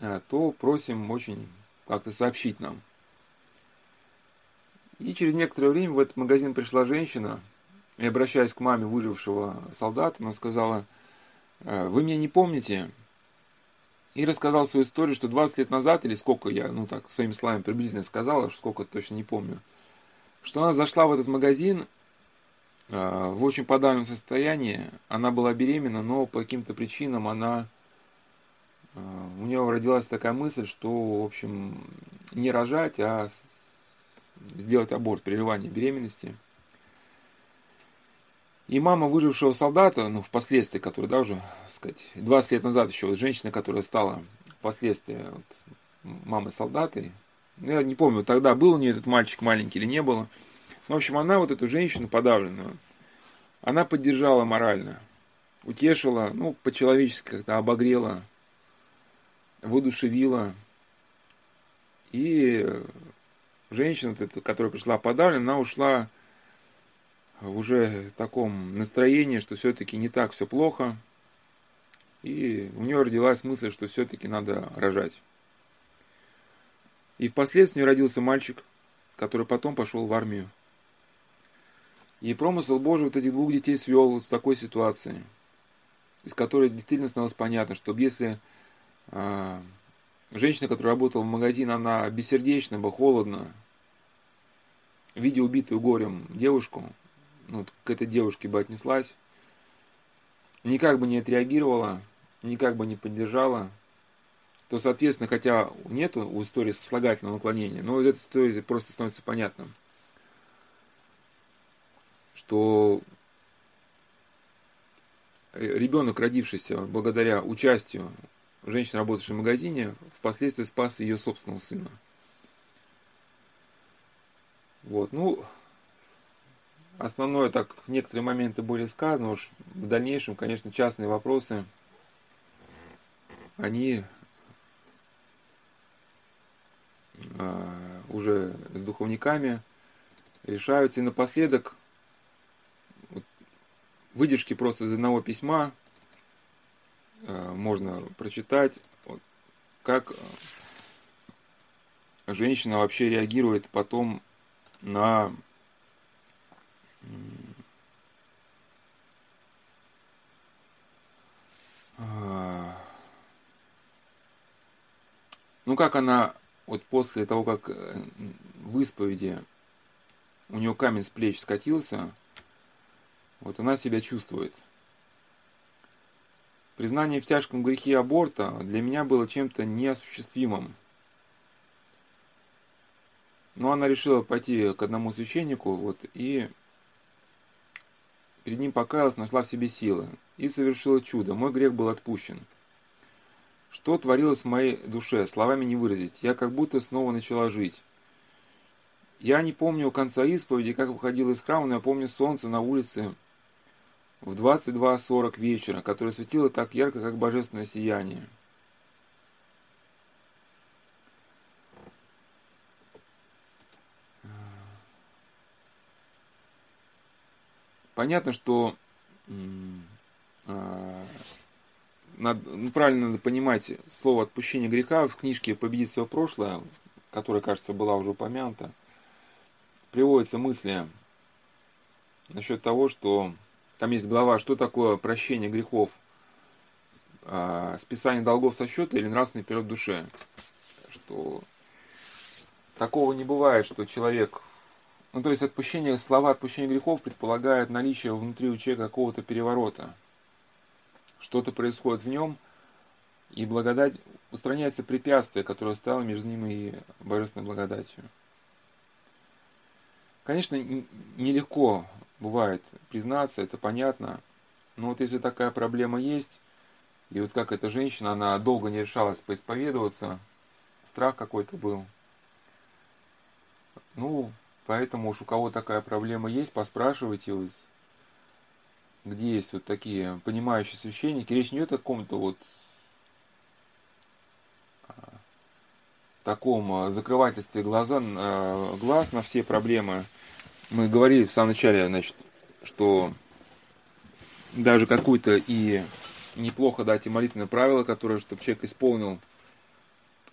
э, то просим очень как-то сообщить нам. И через некоторое время в этот магазин пришла женщина, и обращаясь к маме выжившего солдата, она сказала, «Э, вы меня не помните? И рассказал свою историю, что 20 лет назад, или сколько я, ну так, своими словами приблизительно сказала, сколько точно не помню, что она зашла в этот магазин Э, в очень подавленном состоянии. Она была беременна, но по каким-то причинам она э, у нее родилась такая мысль, что, в общем, не рожать, а сделать аборт, прерывание беременности. И мама выжившего солдата, ну, впоследствии, который, да, уже, сказать, 20 лет назад еще, вот женщина, которая стала впоследствии вот, мамой солдаты, ну, я не помню, тогда был у нее этот мальчик маленький или не было, в общем, она вот эту женщину подавленную, она поддержала морально, утешила, ну, по-человечески как-то обогрела, воодушевила. И женщина, которая пришла подавлена, она ушла уже в таком настроении, что все-таки не так все плохо. И у нее родилась мысль, что все-таки надо рожать. И впоследствии родился мальчик, который потом пошел в армию. И промысел Божий вот этих двух детей свел вот в такой ситуации, из которой действительно становилось понятно, что если э, женщина, которая работала в магазине, она бессердечна бы, холодна, видя убитую горем девушку, ну, к этой девушке бы отнеслась, никак бы не отреагировала, никак бы не поддержала, то, соответственно, хотя нету у истории сослагательного наклонения, но эта история просто становится понятным что ребенок, родившийся благодаря участию женщины, работавшей в магазине, впоследствии спас ее собственного сына. Вот, ну, основное так, некоторые моменты были сказаны, уж в дальнейшем, конечно, частные вопросы, они э, уже с духовниками решаются. И напоследок выдержки просто из одного письма э, можно прочитать, как э, женщина вообще реагирует потом на э, ну как она вот после того, как в исповеди у нее камень с плеч скатился, вот она себя чувствует. Признание в тяжком грехе аборта для меня было чем-то неосуществимым. Но она решила пойти к одному священнику, вот, и перед ним покаялась, нашла в себе силы и совершила чудо. Мой грех был отпущен. Что творилось в моей душе, словами не выразить. Я как будто снова начала жить. Я не помню конца исповеди, как выходила из храма, но я помню солнце на улице, в 22.40 вечера, которое светило так ярко, как божественное сияние. Понятно, что а, надо, ну, правильно надо понимать слово отпущение греха в книжке «Победить свое прошлое», которая, кажется, была уже упомянута, приводятся мысли насчет того, что там есть глава, что такое прощение грехов, а, списание долгов со счета или нравственный период душе. Что такого не бывает, что человек... Ну, то есть отпущение, слова отпущения грехов предполагают наличие внутри у человека какого-то переворота. Что-то происходит в нем, и благодать устраняется препятствие, которое стало между ним и божественной благодатью. Конечно, нелегко бывает признаться, это понятно, но вот если такая проблема есть, и вот как эта женщина, она долго не решалась поисповедоваться, страх какой-то был. Ну, поэтому уж у кого такая проблема есть, поспрашивайте, где есть вот такие понимающие священники. Речь не идет о каком-то вот а, таком а, закрывательстве глаза, а, глаз на все проблемы. Мы говорили в самом начале, значит, что даже какую-то и неплохо дать и молитвенное правило, которое, чтобы человек исполнил,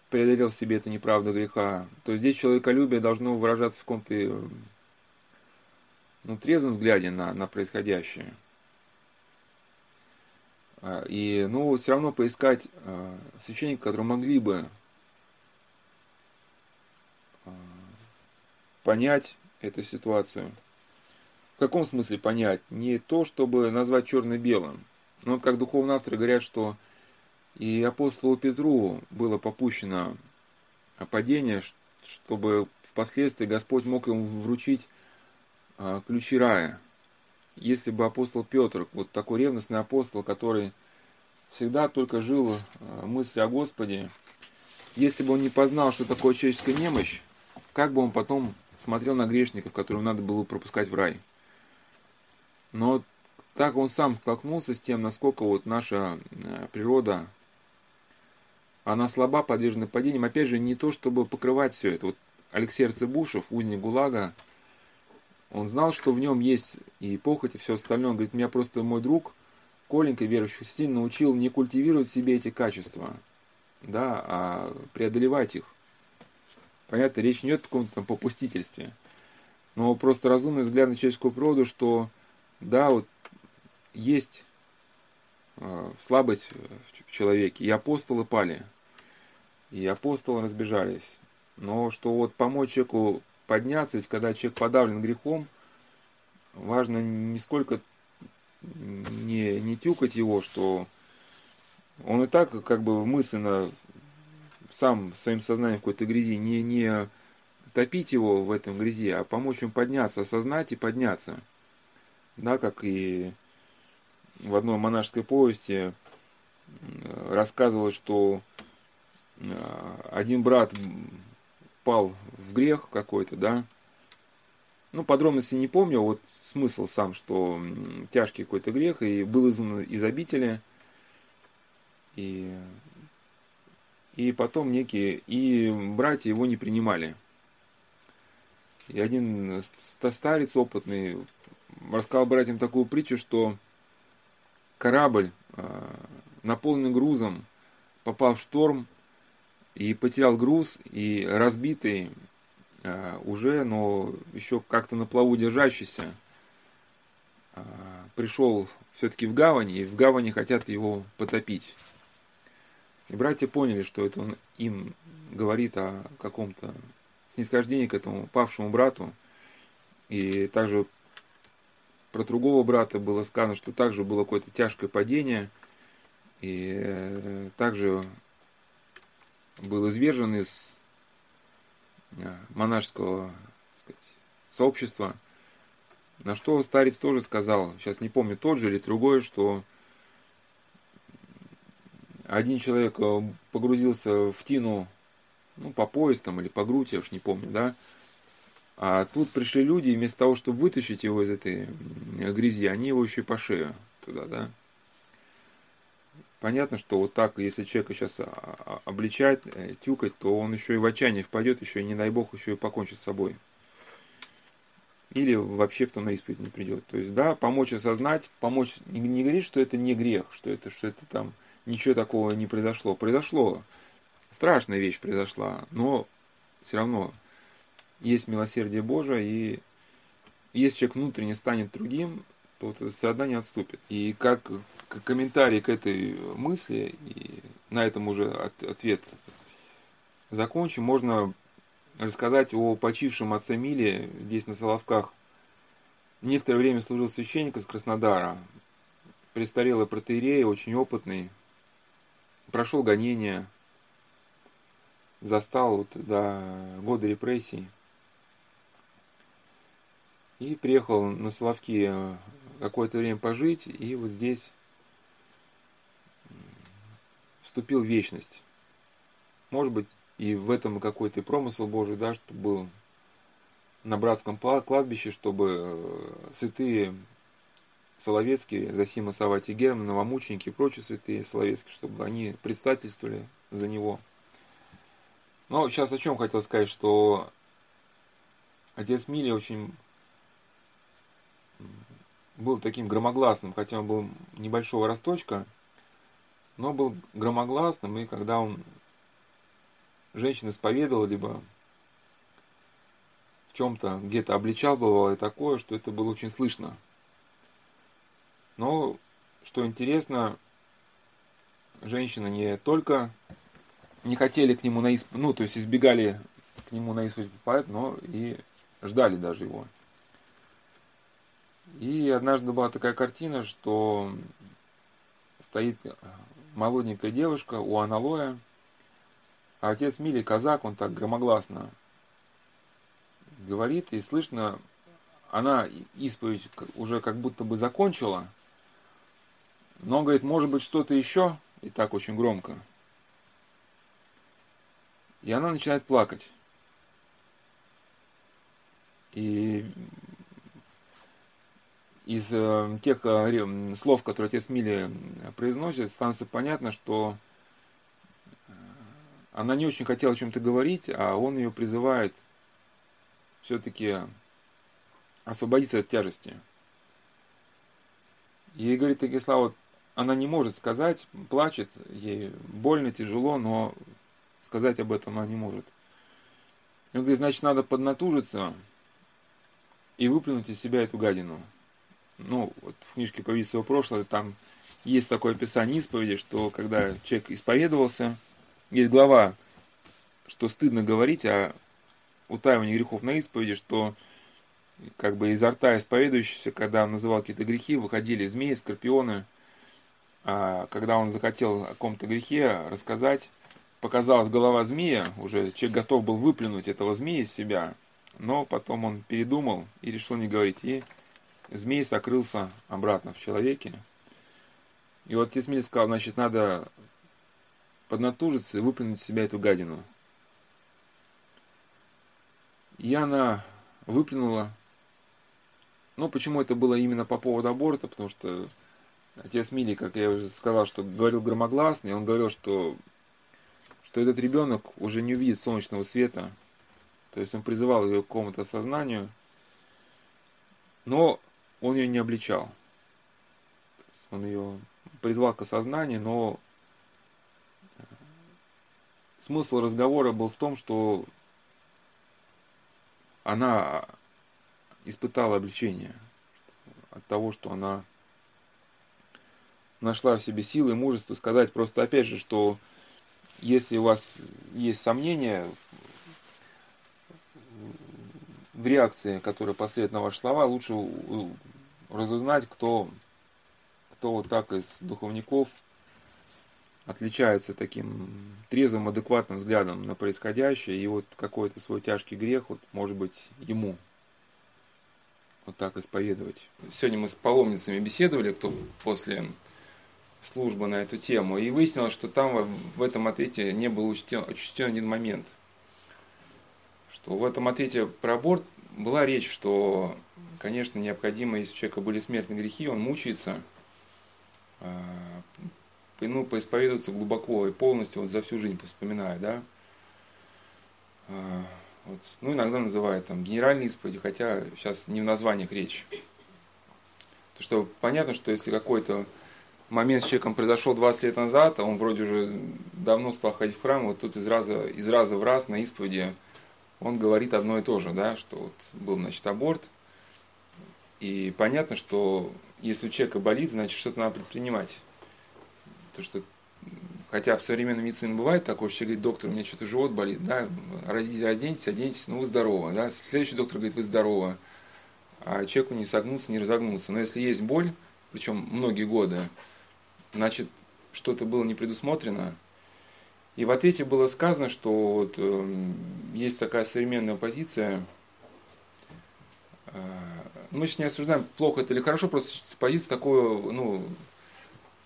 преодолел себе эту неправду греха, то здесь человеколюбие должно выражаться в каком-то ну, трезвом взгляде на, на происходящее. А, и, ну, все равно поискать а, священника, которые могли бы а, понять эту ситуацию. В каком смысле понять? Не то, чтобы назвать черно-белым. Но вот как духовные авторы говорят, что и апостолу Петру было попущено падение, чтобы впоследствии Господь мог ему вручить ключи рая если бы апостол Петр, вот такой ревностный апостол, который всегда только жил э, мыслью о Господе, если бы он не познал, что такое человеческая немощь, как бы он потом смотрел на грешников, которым надо было пропускать в рай. Но так он сам столкнулся с тем, насколько вот наша э, природа, она слаба, подвержена падениям. Опять же, не то, чтобы покрывать все это. Вот Алексей Арцебушев, узник ГУЛАГа, он знал, что в нем есть и похоть, и все остальное. Он говорит, меня просто мой друг, Коленька, верующий христианин, научил не культивировать в себе эти качества, да, а преодолевать их. Понятно, речь не идет о каком-то попустительстве. Но просто разумный взгляд на человеческую природу, что да, вот есть э, слабость в человеке, и апостолы пали, и апостолы разбежались. Но что вот помочь человеку подняться, ведь когда человек подавлен грехом, важно не сколько не, не тюкать его, что он и так как бы мысленно сам своим сознанием в какой-то грязи, не, не топить его в этом грязи, а помочь ему подняться, осознать и подняться. Да, как и в одной монашеской повести рассказывалось, что э, один брат впал в грех какой-то, да. Ну, подробности не помню, вот смысл сам, что тяжкий какой-то грех, и был изгнан из обители, и, и потом некие, и братья его не принимали. И один старец опытный рассказал братьям такую притчу, что корабль, а, наполненный грузом, попал в шторм, и потерял груз, и разбитый а, уже, но еще как-то на плаву держащийся, а, пришел все-таки в гавань, и в гавани хотят его потопить. И братья поняли, что это он им говорит о каком-то снисхождении к этому павшему брату. И также про другого брата было сказано, что также было какое-то тяжкое падение. И э, также был извержен из э, монашеского сказать, сообщества. На что старец тоже сказал, сейчас не помню, тот же или другой, что один человек э, погрузился в тину, ну, по пояс там или по грудь, я уж не помню, да, а тут пришли люди, и вместо того, чтобы вытащить его из этой грязи, они его еще и по шею туда, да. Понятно, что вот так, если человека сейчас а, а, обличать, э, тюкать, то он еще и в отчаяние впадет, еще и, не дай бог, еще и покончит с собой. Или вообще кто на исповедь не придет. То есть, да, помочь осознать, помочь, не, не говорить, что это не грех, что это, что это там ничего такого не произошло. Произошло. Страшная вещь произошла, но все равно есть милосердие Божие, и если человек внутренне станет другим, то вот это страдание отступит. И как комментарий к этой мысли, и на этом уже от, ответ закончим, можно рассказать о почившем отце Миле здесь на Соловках. Некоторое время служил священник из Краснодара, престарелый протеерей, очень опытный. прошел гонение, застал вот до года репрессий. И приехал на Соловки какое-то время пожить, и вот здесь вступил в вечность. Может быть, и в этом какой-то промысел Божий, да, что был на братском кладбище, чтобы э, святые Соловецкие, Засима Савати Герман, новомученики и прочие святые Соловецкие, чтобы они предстательствовали за него. Но сейчас о чем хотел сказать, что отец Мили очень был таким громогласным, хотя он был небольшого росточка, но был громогласным, и когда он женщин исповедовал, либо в чем-то где-то обличал, бывало и такое, что это было очень слышно. Но, что интересно, женщины не только не хотели к нему на исп... ну, то есть избегали к нему на исповедь попасть, но и ждали даже его. И однажды была такая картина, что стоит молоденькая девушка у аналоя, а отец Мили, казак, он так громогласно говорит, и слышно, она исповедь уже как будто бы закончила, но он говорит, может быть, что-то еще, и так очень громко. И она начинает плакать. И из э, тех э, слов, которые отец Мили произносит, становится понятно, что э, она не очень хотела о чем-то говорить, а он ее призывает все-таки освободиться от тяжести. Ей говорит Агислава, она не может сказать, плачет, ей больно, тяжело, но сказать об этом она не может. Он говорит, значит, надо поднатужиться и выплюнуть из себя эту гадину ну, вот в книжке «Повидство прошлое» там есть такое описание исповеди, что когда человек исповедовался, есть глава, что стыдно говорить о утаивании грехов на исповеди, что как бы изо рта исповедующегося, когда он называл какие-то грехи, выходили змеи, скорпионы, а когда он захотел о каком-то грехе рассказать, показалась голова змея, уже человек готов был выплюнуть этого змея из себя, но потом он передумал и решил не говорить. И змей сокрылся обратно в человеке. И вот Тесмиль сказал, значит, надо поднатужиться и выплюнуть из себя эту гадину. И она выплюнула. Ну, почему это было именно по поводу аборта? Потому что отец Мили, как я уже сказал, что говорил громогласно, и он говорил, что, что этот ребенок уже не увидит солнечного света. То есть он призывал ее к какому-то сознанию. Но он ее не обличал. Он ее призвал к осознанию, но э, смысл разговора был в том, что она испытала обличение от того, что она нашла в себе силы и мужество сказать просто опять же, что если у вас есть сомнения в реакции, которая последует на ваши слова, лучше разузнать, кто, кто вот так из духовников отличается таким трезвым, адекватным взглядом на происходящее, и вот какой-то свой тяжкий грех, вот, может быть, ему вот так исповедовать. Сегодня мы с паломницами беседовали, кто после службы на эту тему, и выяснилось, что там в этом ответе не был учтен, учтен один момент – что в этом ответе про аборт была речь, что, конечно, необходимо, если у человека были смертные грехи, он мучается, а, ну, поисповедоваться глубоко и полностью вот за всю жизнь вспоминая, да. А, вот, ну, иногда называют там генеральные исповеди, хотя сейчас не в названиях речь. То что понятно, что если какой-то момент с человеком произошел 20 лет назад, а он вроде уже давно стал ходить в храм, вот тут из раза, из раза в раз на исповеди он говорит одно и то же, да, что вот был, значит, аборт, и понятно, что если у человека болит, значит, что-то надо предпринимать. То, что, хотя в современной медицине бывает такое, что человек говорит, доктор, у меня что-то живот болит, да, разденьтесь, оденьтесь, ну вы здоровы, да, следующий доктор говорит, вы здоровы, а человеку не согнуться, не разогнуться. Но если есть боль, причем многие годы, значит, что-то было не предусмотрено. И в ответе было сказано, что вот, э, есть такая современная позиция. Э, мы сейчас не осуждаем, плохо это или хорошо, просто позиция такое, ну,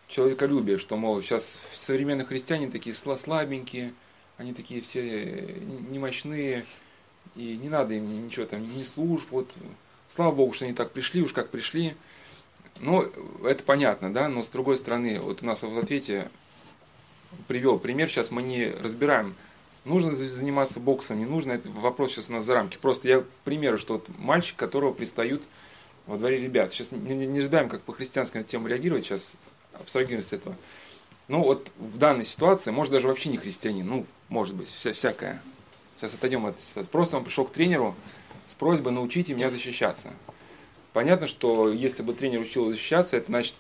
человеколюбие, что, мол, сейчас современные христиане такие слабенькие, они такие все немощные, и не надо им ничего там, ни служб, вот, слава Богу, что они так пришли, уж как пришли. Ну, это понятно, да, но с другой стороны, вот у нас в ответе привел пример, сейчас мы не разбираем, нужно заниматься боксом, не нужно, это вопрос сейчас у нас за рамки. Просто я, примеру, что вот мальчик, которого пристают во дворе ребят. Сейчас не, не, не ожидаем, как по-христиански на эту тему реагировать, сейчас абстрагируемся с этого. Ну вот в данной ситуации, может даже вообще не христианин, ну, может быть, вся, всякое. Сейчас отойдем от ситуации. Просто он пришел к тренеру с просьбой научите меня защищаться. Понятно, что если бы тренер учил защищаться, это значит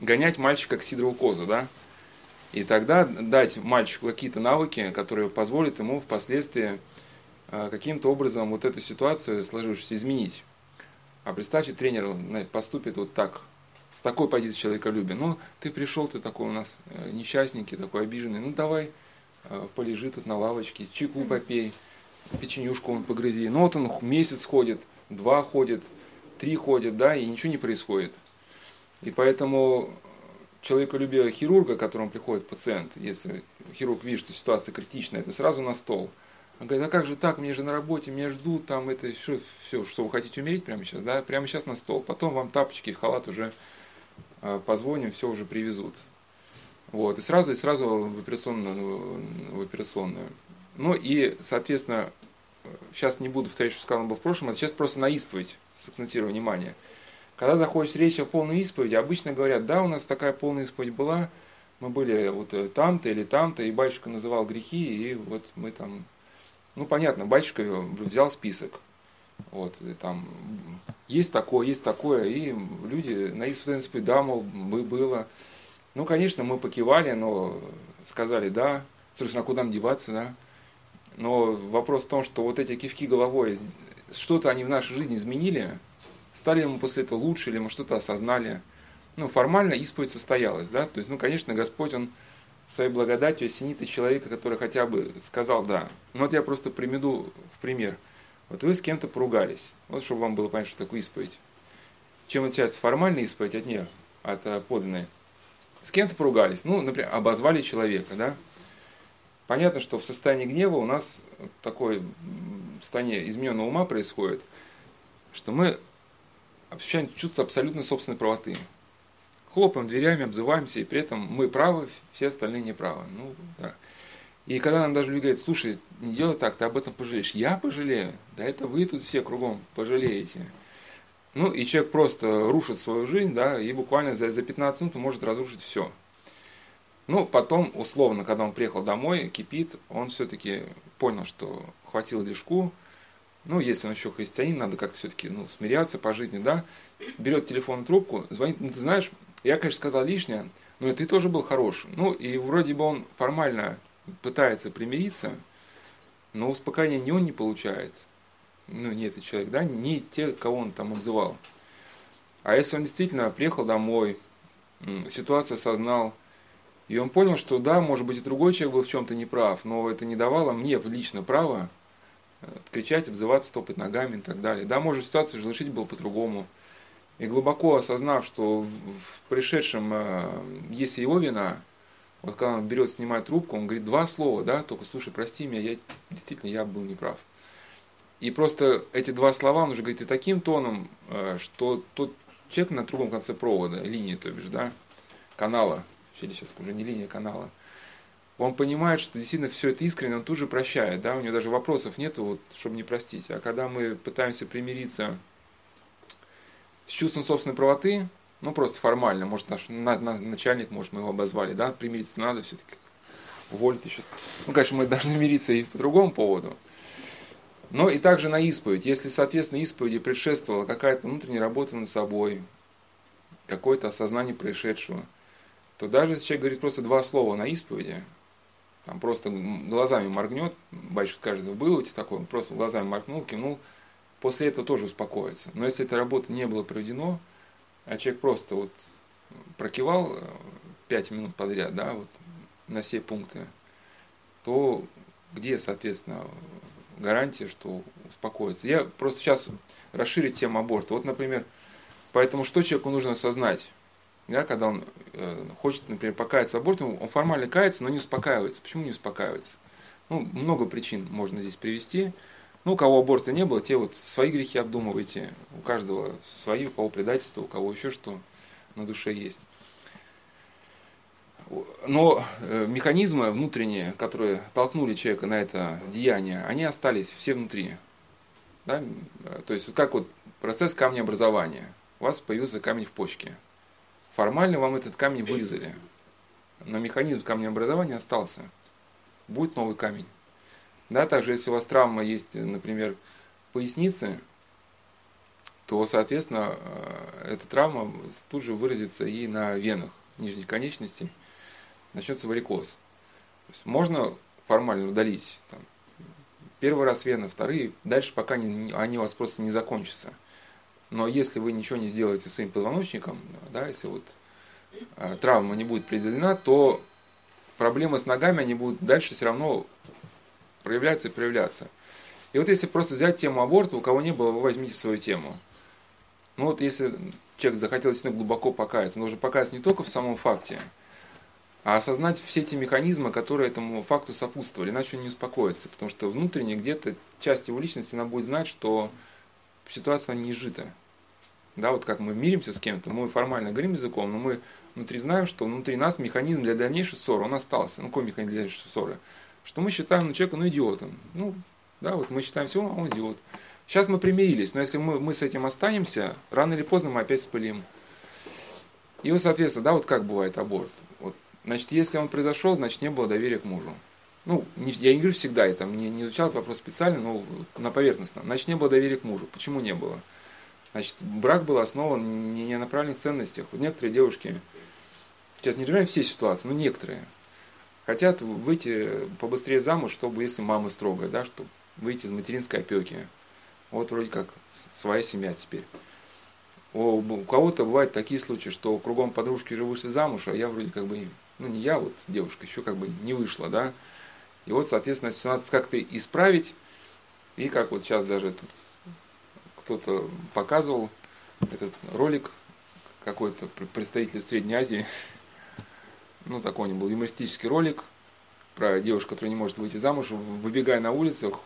гонять мальчика к сидорову козу, да? И тогда дать мальчику какие-то навыки, которые позволят ему впоследствии э, каким-то образом вот эту ситуацию сложившуюся изменить. А представьте, тренер поступит вот так, с такой позиции человеколюбия. Ну, ты пришел, ты такой у нас э, несчастненький, такой обиженный. Ну, давай, э, полежи тут на лавочке, чайку попей, печенюшку он погрызи. Ну, вот он месяц ходит, два ходит, три ходит, да, и ничего не происходит. И поэтому человеколюбие хирурга, к которому приходит пациент, если хирург видит, что ситуация критичная, это сразу на стол – он говорит, а как же так, мне же на работе, меня ждут, там это все, все, что вы хотите умереть прямо сейчас, да, прямо сейчас на стол. Потом вам тапочки, халат уже э, позвоним, все уже привезут. Вот, и сразу, и сразу в операционную. В операционную. Ну и, соответственно, сейчас не буду повторять, что сказано было в прошлом, а сейчас просто на исповедь сакцентирую внимание. Когда заходит речь о полной исповеди, обычно говорят, да, у нас такая полная исповедь была, мы были вот э, там-то или там-то, и батюшка называл грехи, и вот мы там ну, понятно, батюшка взял список. Вот, там есть такое, есть такое, и люди на исповедь, да, мол, было. Ну, конечно, мы покивали, но сказали, да, собственно, куда нам деваться, да. Но вопрос в том, что вот эти кивки головой, что-то они в нашей жизни изменили, стали мы после этого лучше, или мы что-то осознали. Ну, формально исповедь состоялась, да, то есть, ну, конечно, Господь, Он своей благодатью осенит и человека, который хотя бы сказал «да». Ну вот я просто приведу в пример. Вот вы с кем-то поругались. Вот чтобы вам было понятно, что такое исповедь. Чем отличается формальная исповедь от нее, от э, подлинной? С кем-то поругались. Ну, например, обозвали человека, да? Понятно, что в состоянии гнева у нас такое состояние измененного ума происходит, что мы ощущаем чувство абсолютной собственной правоты хлопаем дверями, обзываемся, и при этом мы правы, все остальные не правы. Ну, да. И когда нам даже люди говорят, слушай, не делай так, ты об этом пожалеешь. Я пожалею? Да это вы тут все кругом пожалеете. Ну, и человек просто рушит свою жизнь, да, и буквально за, за 15 минут он может разрушить все. Ну, потом, условно, когда он приехал домой, кипит, он все-таки понял, что хватило лишку. Ну, если он еще христианин, надо как-то все-таки ну, смиряться по жизни, да. Берет телефон трубку, звонит, ну, ты знаешь, я, конечно, сказал лишнее, но ты тоже был хорош. Ну, и вроде бы он формально пытается примириться, но успокоения ни он не получает. Ну, не этот человек, да, не те, кого он там обзывал. А если он действительно приехал домой, ситуацию осознал, и он понял, что да, может быть, и другой человек был в чем-то неправ, но это не давало мне лично права кричать, обзываться, топать ногами и так далее. Да, может, ситуация же решить было по-другому. И глубоко осознав, что в пришедшем э, есть его вина, вот когда он берет, снимает трубку, он говорит два слова, да, только слушай, прости меня, я действительно я был неправ. И просто эти два слова он уже говорит и таким тоном, э, что тот человек на другом конце провода, линии, то бишь, да, канала, или сейчас уже не линия, канала, он понимает, что действительно все это искренне, он тут же прощает, да, у него даже вопросов нету, вот, чтобы не простить. А когда мы пытаемся примириться с чувством собственной правоты, ну просто формально, может наш на, на, начальник, может мы его обозвали, да, примириться надо все-таки, уволить еще. Ну, конечно, мы должны мириться и по другому поводу. Но и также на исповедь. Если, соответственно, исповеди предшествовала какая-то внутренняя работа над собой, какое-то осознание происшедшего, то даже если человек говорит просто два слова на исповеди, там просто глазами моргнет, батюшка было у тебя такое, он просто глазами моргнул, кивнул, после этого тоже успокоится. Но если эта работа не была проведена, а человек просто вот прокивал 5 минут подряд, да, вот на все пункты, то где, соответственно, гарантия, что успокоится. Я просто сейчас расширить тему аборта. Вот, например, поэтому что человеку нужно осознать? Да, когда он э, хочет, например, покаяться абортом, он формально кается, но не успокаивается. Почему не успокаивается? Ну, много причин можно здесь привести. Ну, у кого аборта не было, те вот свои грехи обдумывайте. У каждого свои, у кого предательство, у кого еще что на душе есть. Но э, механизмы внутренние, которые толкнули человека на это деяние, они остались все внутри. Да? То есть, как вот процесс камнеобразования. У вас появился камень в почке. Формально вам этот камень вырезали. Но механизм камнеобразования остался. Будет новый камень. Да, также, если у вас травма есть, например, поясницы, то, соответственно, э, эта травма тут же выразится и на венах нижней конечности – начнется варикоз. То есть можно формально удалить там, первый раз вены, вторые, дальше пока не, они у вас просто не закончатся. Но если вы ничего не сделаете своим позвоночником, да, если вот э, травма не будет определена, то проблемы с ногами, они будут дальше все равно проявляться и проявляться. И вот если просто взять тему аборта, у кого не было, вы возьмите свою тему. Ну вот если человек захотел действительно глубоко покаяться, он должен покаяться не только в самом факте, а осознать все эти механизмы, которые этому факту сопутствовали, иначе он не успокоится, потому что внутренне где-то часть его личности, она будет знать, что ситуация не изжита. Да, вот как мы миримся с кем-то, мы формально говорим языком, но мы внутри знаем, что внутри нас механизм для дальнейшей ссоры, он остался. Ну, какой механизм для дальнейшей ссоры? Что мы считаем ну, человека, ну, идиотом. Ну, да, вот мы считаем все, а он идиот. Сейчас мы примирились, но если мы, мы с этим останемся, рано или поздно мы опять спылим. И вот, соответственно, да, вот как бывает аборт. Значит, если он произошел, значит, не было доверия к мужу. Ну, не, я не говорю всегда, я там не, не изучал этот вопрос специально, но на поверхностном. Значит, не было доверия к мужу. Почему не было? Значит, брак был основан не, не на правильных ценностях. Вот некоторые девушки, сейчас не разбираем все ситуации, но некоторые, хотят выйти побыстрее замуж, чтобы, если мама строгая, да, чтобы выйти из материнской опеки. Вот вроде как своя семья теперь. У, у кого-то бывают такие случаи, что кругом подружки уже вышли замуж, а я вроде как бы ну не я, вот девушка еще как бы не вышла, да. И вот, соответственно, ситуацию как-то исправить. И как вот сейчас даже кто-то показывал этот ролик, какой-то представитель Средней Азии, ну такой он был юмористический ролик про девушку, которая не может выйти замуж, выбегая на улицу,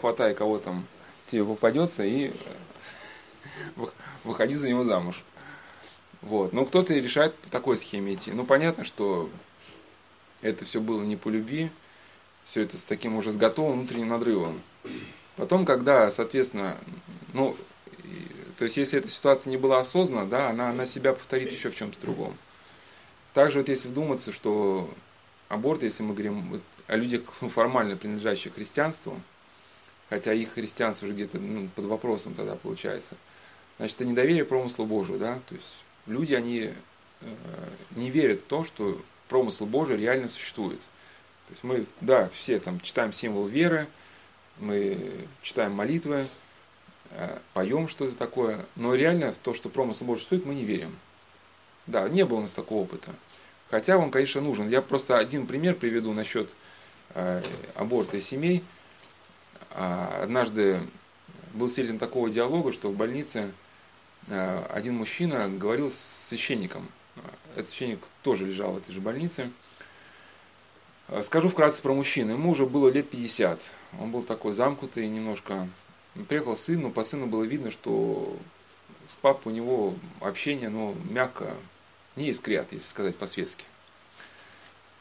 хватая кого там тебе попадется и выходи за него замуж. Вот. Но кто-то решает по такой схеме идти. Ну, понятно, что это все было не по любви, все это с таким уже с готовым внутренним надрывом. Потом, когда, соответственно, ну, то есть, если эта ситуация не была осознанна, да, она, она себя повторит еще в чем-то другом. Также вот если вдуматься, что аборт, если мы говорим о людях формально принадлежащих христианству, хотя их христианство уже где-то ну, под вопросом тогда получается, значит, это недоверие промыслу Божию, да, то есть люди, они э, не верят в то, что промысл Божий реально существует. То есть мы, да, все там читаем символ веры, мы читаем молитвы, э, поем что-то такое, но реально в то, что промысл Божий существует, мы не верим. Да, не было у нас такого опыта. Хотя он, конечно, нужен. Я просто один пример приведу насчет э, аборта и семей. А, однажды был свидетелем такого диалога, что в больнице Э, один мужчина говорил с священником. Этот священник тоже лежал в этой же больнице. Э, скажу вкратце про мужчину. Ему уже было лет 50. Он был такой замкнутый немножко. Приехал сын, но по сыну было видно, что с папой у него общение, ну, мягко, не искрят, если сказать по-светски.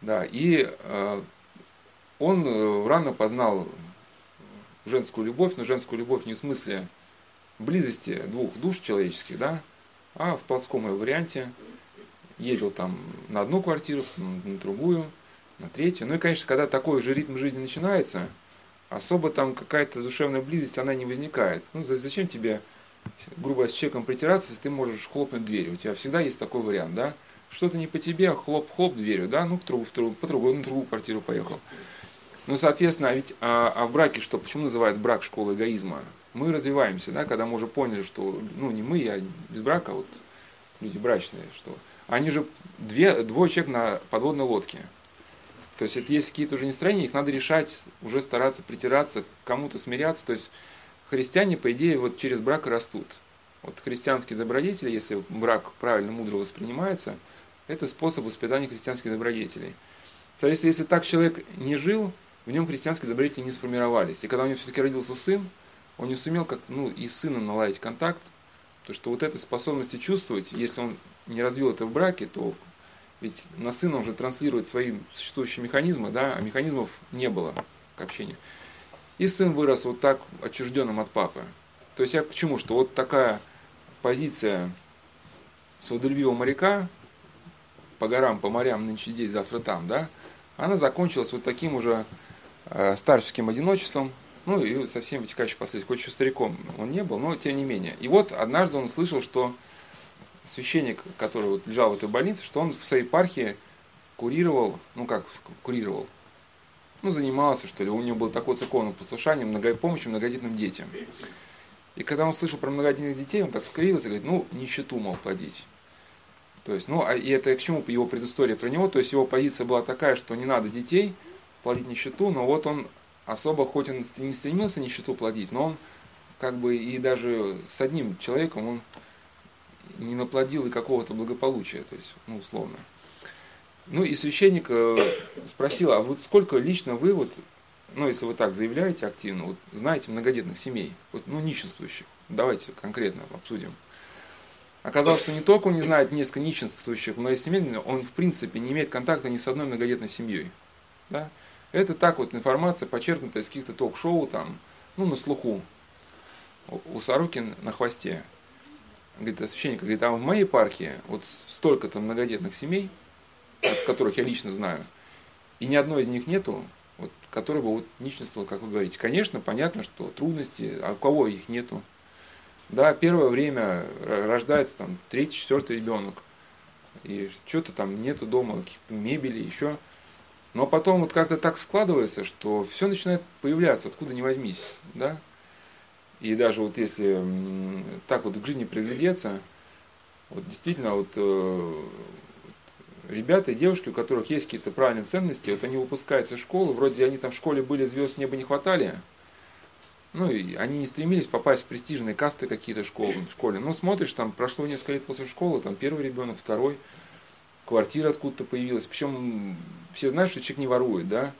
Да, и э, он э, рано познал женскую любовь, но женскую любовь не в смысле близости двух душ человеческих, да, а в плотском варианте ездил там на одну квартиру, на другую, на третью. Ну и, конечно, когда такой же ритм жизни начинается, особо там какая-то душевная близость, она не возникает. Ну, зачем тебе, грубо с человеком притираться, если ты можешь хлопнуть дверью? У тебя всегда есть такой вариант, да? Что-то не по тебе, а хлоп-хлоп дверью, да? Ну, в другую, в другую, по другую, на другую квартиру поехал. Ну, соответственно, а ведь а, а в браке что? Почему называют брак школой эгоизма? мы развиваемся, да, когда мы уже поняли, что, ну, не мы, а без брака, вот, люди брачные, что они же две, двое человек на подводной лодке. То есть это есть какие-то уже настроения, их надо решать, уже стараться притираться, кому-то смиряться. То есть христиане, по идее, вот через брак растут. Вот христианские добродетели, если брак правильно, мудро воспринимается, это способ воспитания христианских добродетелей. Соответственно, если так человек не жил, в нем христианские добродетели не сформировались. И когда у него все-таки родился сын, он не сумел как-то, ну, и с сыном наладить контакт, то что вот этой способности чувствовать, если он не развил это в браке, то ведь на сына уже транслирует свои существующие механизмы, да, а механизмов не было к общению. И сын вырос вот так отчужденным от папы. То есть я к чему? Что вот такая позиция свободолюбивого моряка по горам, по морям, нынче здесь, завтра там, да, она закончилась вот таким уже э, старческим одиночеством, ну и совсем вытекающих последствий. Хоть еще стариком он не был, но тем не менее. И вот однажды он услышал, что священник, который вот лежал в этой больнице, что он в своей епархии курировал, ну как курировал, ну занимался, что ли, у него было такое церковное послушание, много, помощи многодетным детям. И когда он слышал про многодетных детей, он так скривился и говорит, ну, нищету, мол, плодить. То есть, ну, а и это к чему его предыстория про него, то есть его позиция была такая, что не надо детей плодить нищету, но вот он особо, хоть он не стремился нищету плодить, но он как бы и даже с одним человеком он не наплодил и какого-то благополучия, то есть, ну, условно. Ну и священник э, спросил, а вот сколько лично вы, вот, ну, если вы так заявляете активно, вот, знаете многодетных семей, вот, ну, нищенствующих, давайте конкретно обсудим. Оказалось, что не только он не знает несколько нищенствующих многосемейных, он в принципе не имеет контакта ни с одной многодетной семьей. Да? Это так вот информация, почерпнутая из каких-то ток-шоу, там, ну, на слуху. У Сорокин на хвосте. Говорит, священник говорит, а в моей епархии вот столько-то многодетных семей, которых я лично знаю, и ни одной из них нету, вот, которая бы вот нищенствовала, как вы говорите. Конечно, понятно, что трудности, а у кого их нету. Да, первое время рождается там третий, четвертый ребенок, и что-то там нету дома, каких-то мебели, еще. Но потом вот как-то так складывается, что все начинает появляться, откуда ни возьмись, да. И даже вот если так вот к жизни приглядеться, вот действительно вот э, ребята и девушки, у которых есть какие-то правильные ценности, вот они выпускаются из школы, вроде они там в школе были, звезд неба не хватали, ну, и они не стремились попасть в престижные касты какие-то школы, в школе. Но смотришь, там прошло несколько лет после школы, там первый ребенок, второй, квартира откуда-то появилась. Причем все знают, что человек не ворует, да.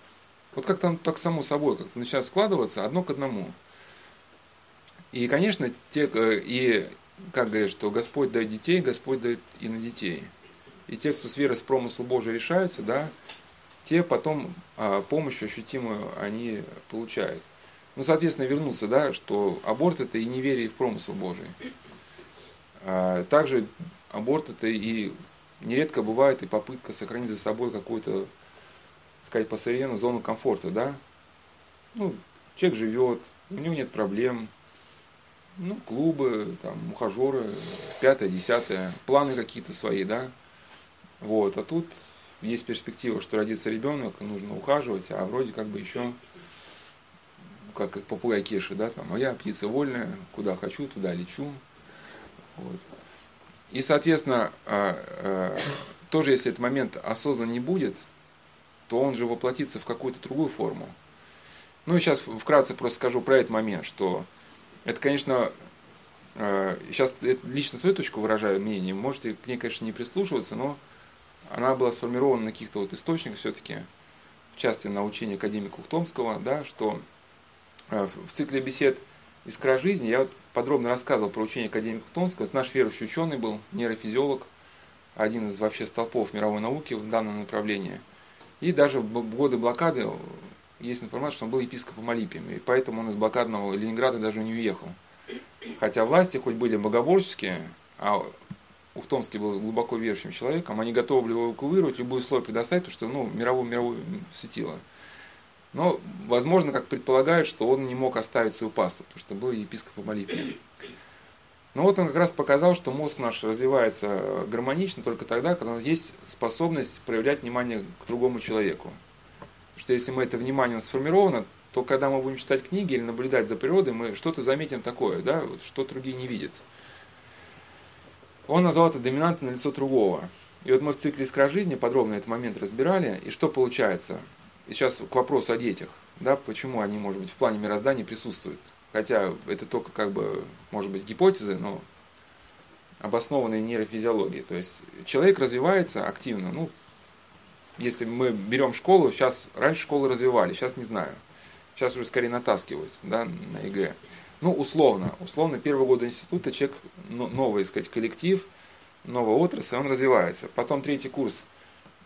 Вот как там так само собой, как-то начинает складываться одно к одному. И, конечно, те, э, и как говорят, что Господь дает детей, Господь дает и на детей. И те, кто с верой с промысла Божий решаются, да, те потом а, помощь ощутимую они получают. Ну, соответственно, вернуться, да, что аборт это и неверие в промысл Божий. А, также аборт это и нередко бывает и попытка сохранить за собой какую-то, сказать, по зону комфорта, да. Ну, человек живет, у него нет проблем, ну, клубы, там, ухажеры, пятое, десятое, планы какие-то свои, да. Вот, а тут есть перспектива, что родится ребенок, нужно ухаживать, а вроде как бы еще как, как попугай Кеши, да, там, а я птица вольная, куда хочу, туда лечу. Вот. И, соответственно, а, а, тоже если этот момент осознанно не будет, то он же воплотится в какую-то другую форму. Ну и сейчас вкратце просто скажу про этот момент, что это, конечно, сейчас а, лично свою точку выражаю мнение, можете к ней, конечно, не прислушиваться, но она была сформирована на каких-то вот источниках все-таки, в частности на учении академика Ухтомского, да, что Э, в цикле бесед «Искра жизни» я вот подробно рассказывал про учение академика Тонского. Это наш верующий ученый был, нейрофизиолог, один из вообще столпов мировой науки в данном направлении. И даже в годы блокады есть информация, что он был епископом Алипием, и поэтому он из блокадного Ленинграда даже не уехал. Хотя власти хоть были богоборческие, а Ухтомский был глубоко верующим человеком, они готовы были его эвакуировать, любой слой предоставить, потому что ну, мировое мировое светило. Но, возможно, как предполагают, что он не мог оставить свою пасту, потому что был епископом Алипия. Но вот он как раз показал, что мозг наш развивается гармонично только тогда, когда у нас есть способность проявлять внимание к другому человеку. Что если мы это внимание у нас сформировано, то когда мы будем читать книги или наблюдать за природой, мы что-то заметим такое, да, вот, что другие не видят. Он назвал это доминантное лицо другого. И вот мы в цикле «Искра жизни» подробно этот момент разбирали, и что получается? И сейчас к вопросу о детях, да, почему они, может быть, в плане мироздания присутствуют. Хотя это только как бы, может быть, гипотезы, но обоснованные нейрофизиологией. То есть человек развивается активно, ну, если мы берем школу, сейчас, раньше школы развивали, сейчас не знаю. Сейчас уже скорее натаскивают, да, на ЕГЭ. Ну, условно, условно, первый год института человек, новый, сказать, коллектив, новая отрасль, он развивается. Потом третий курс,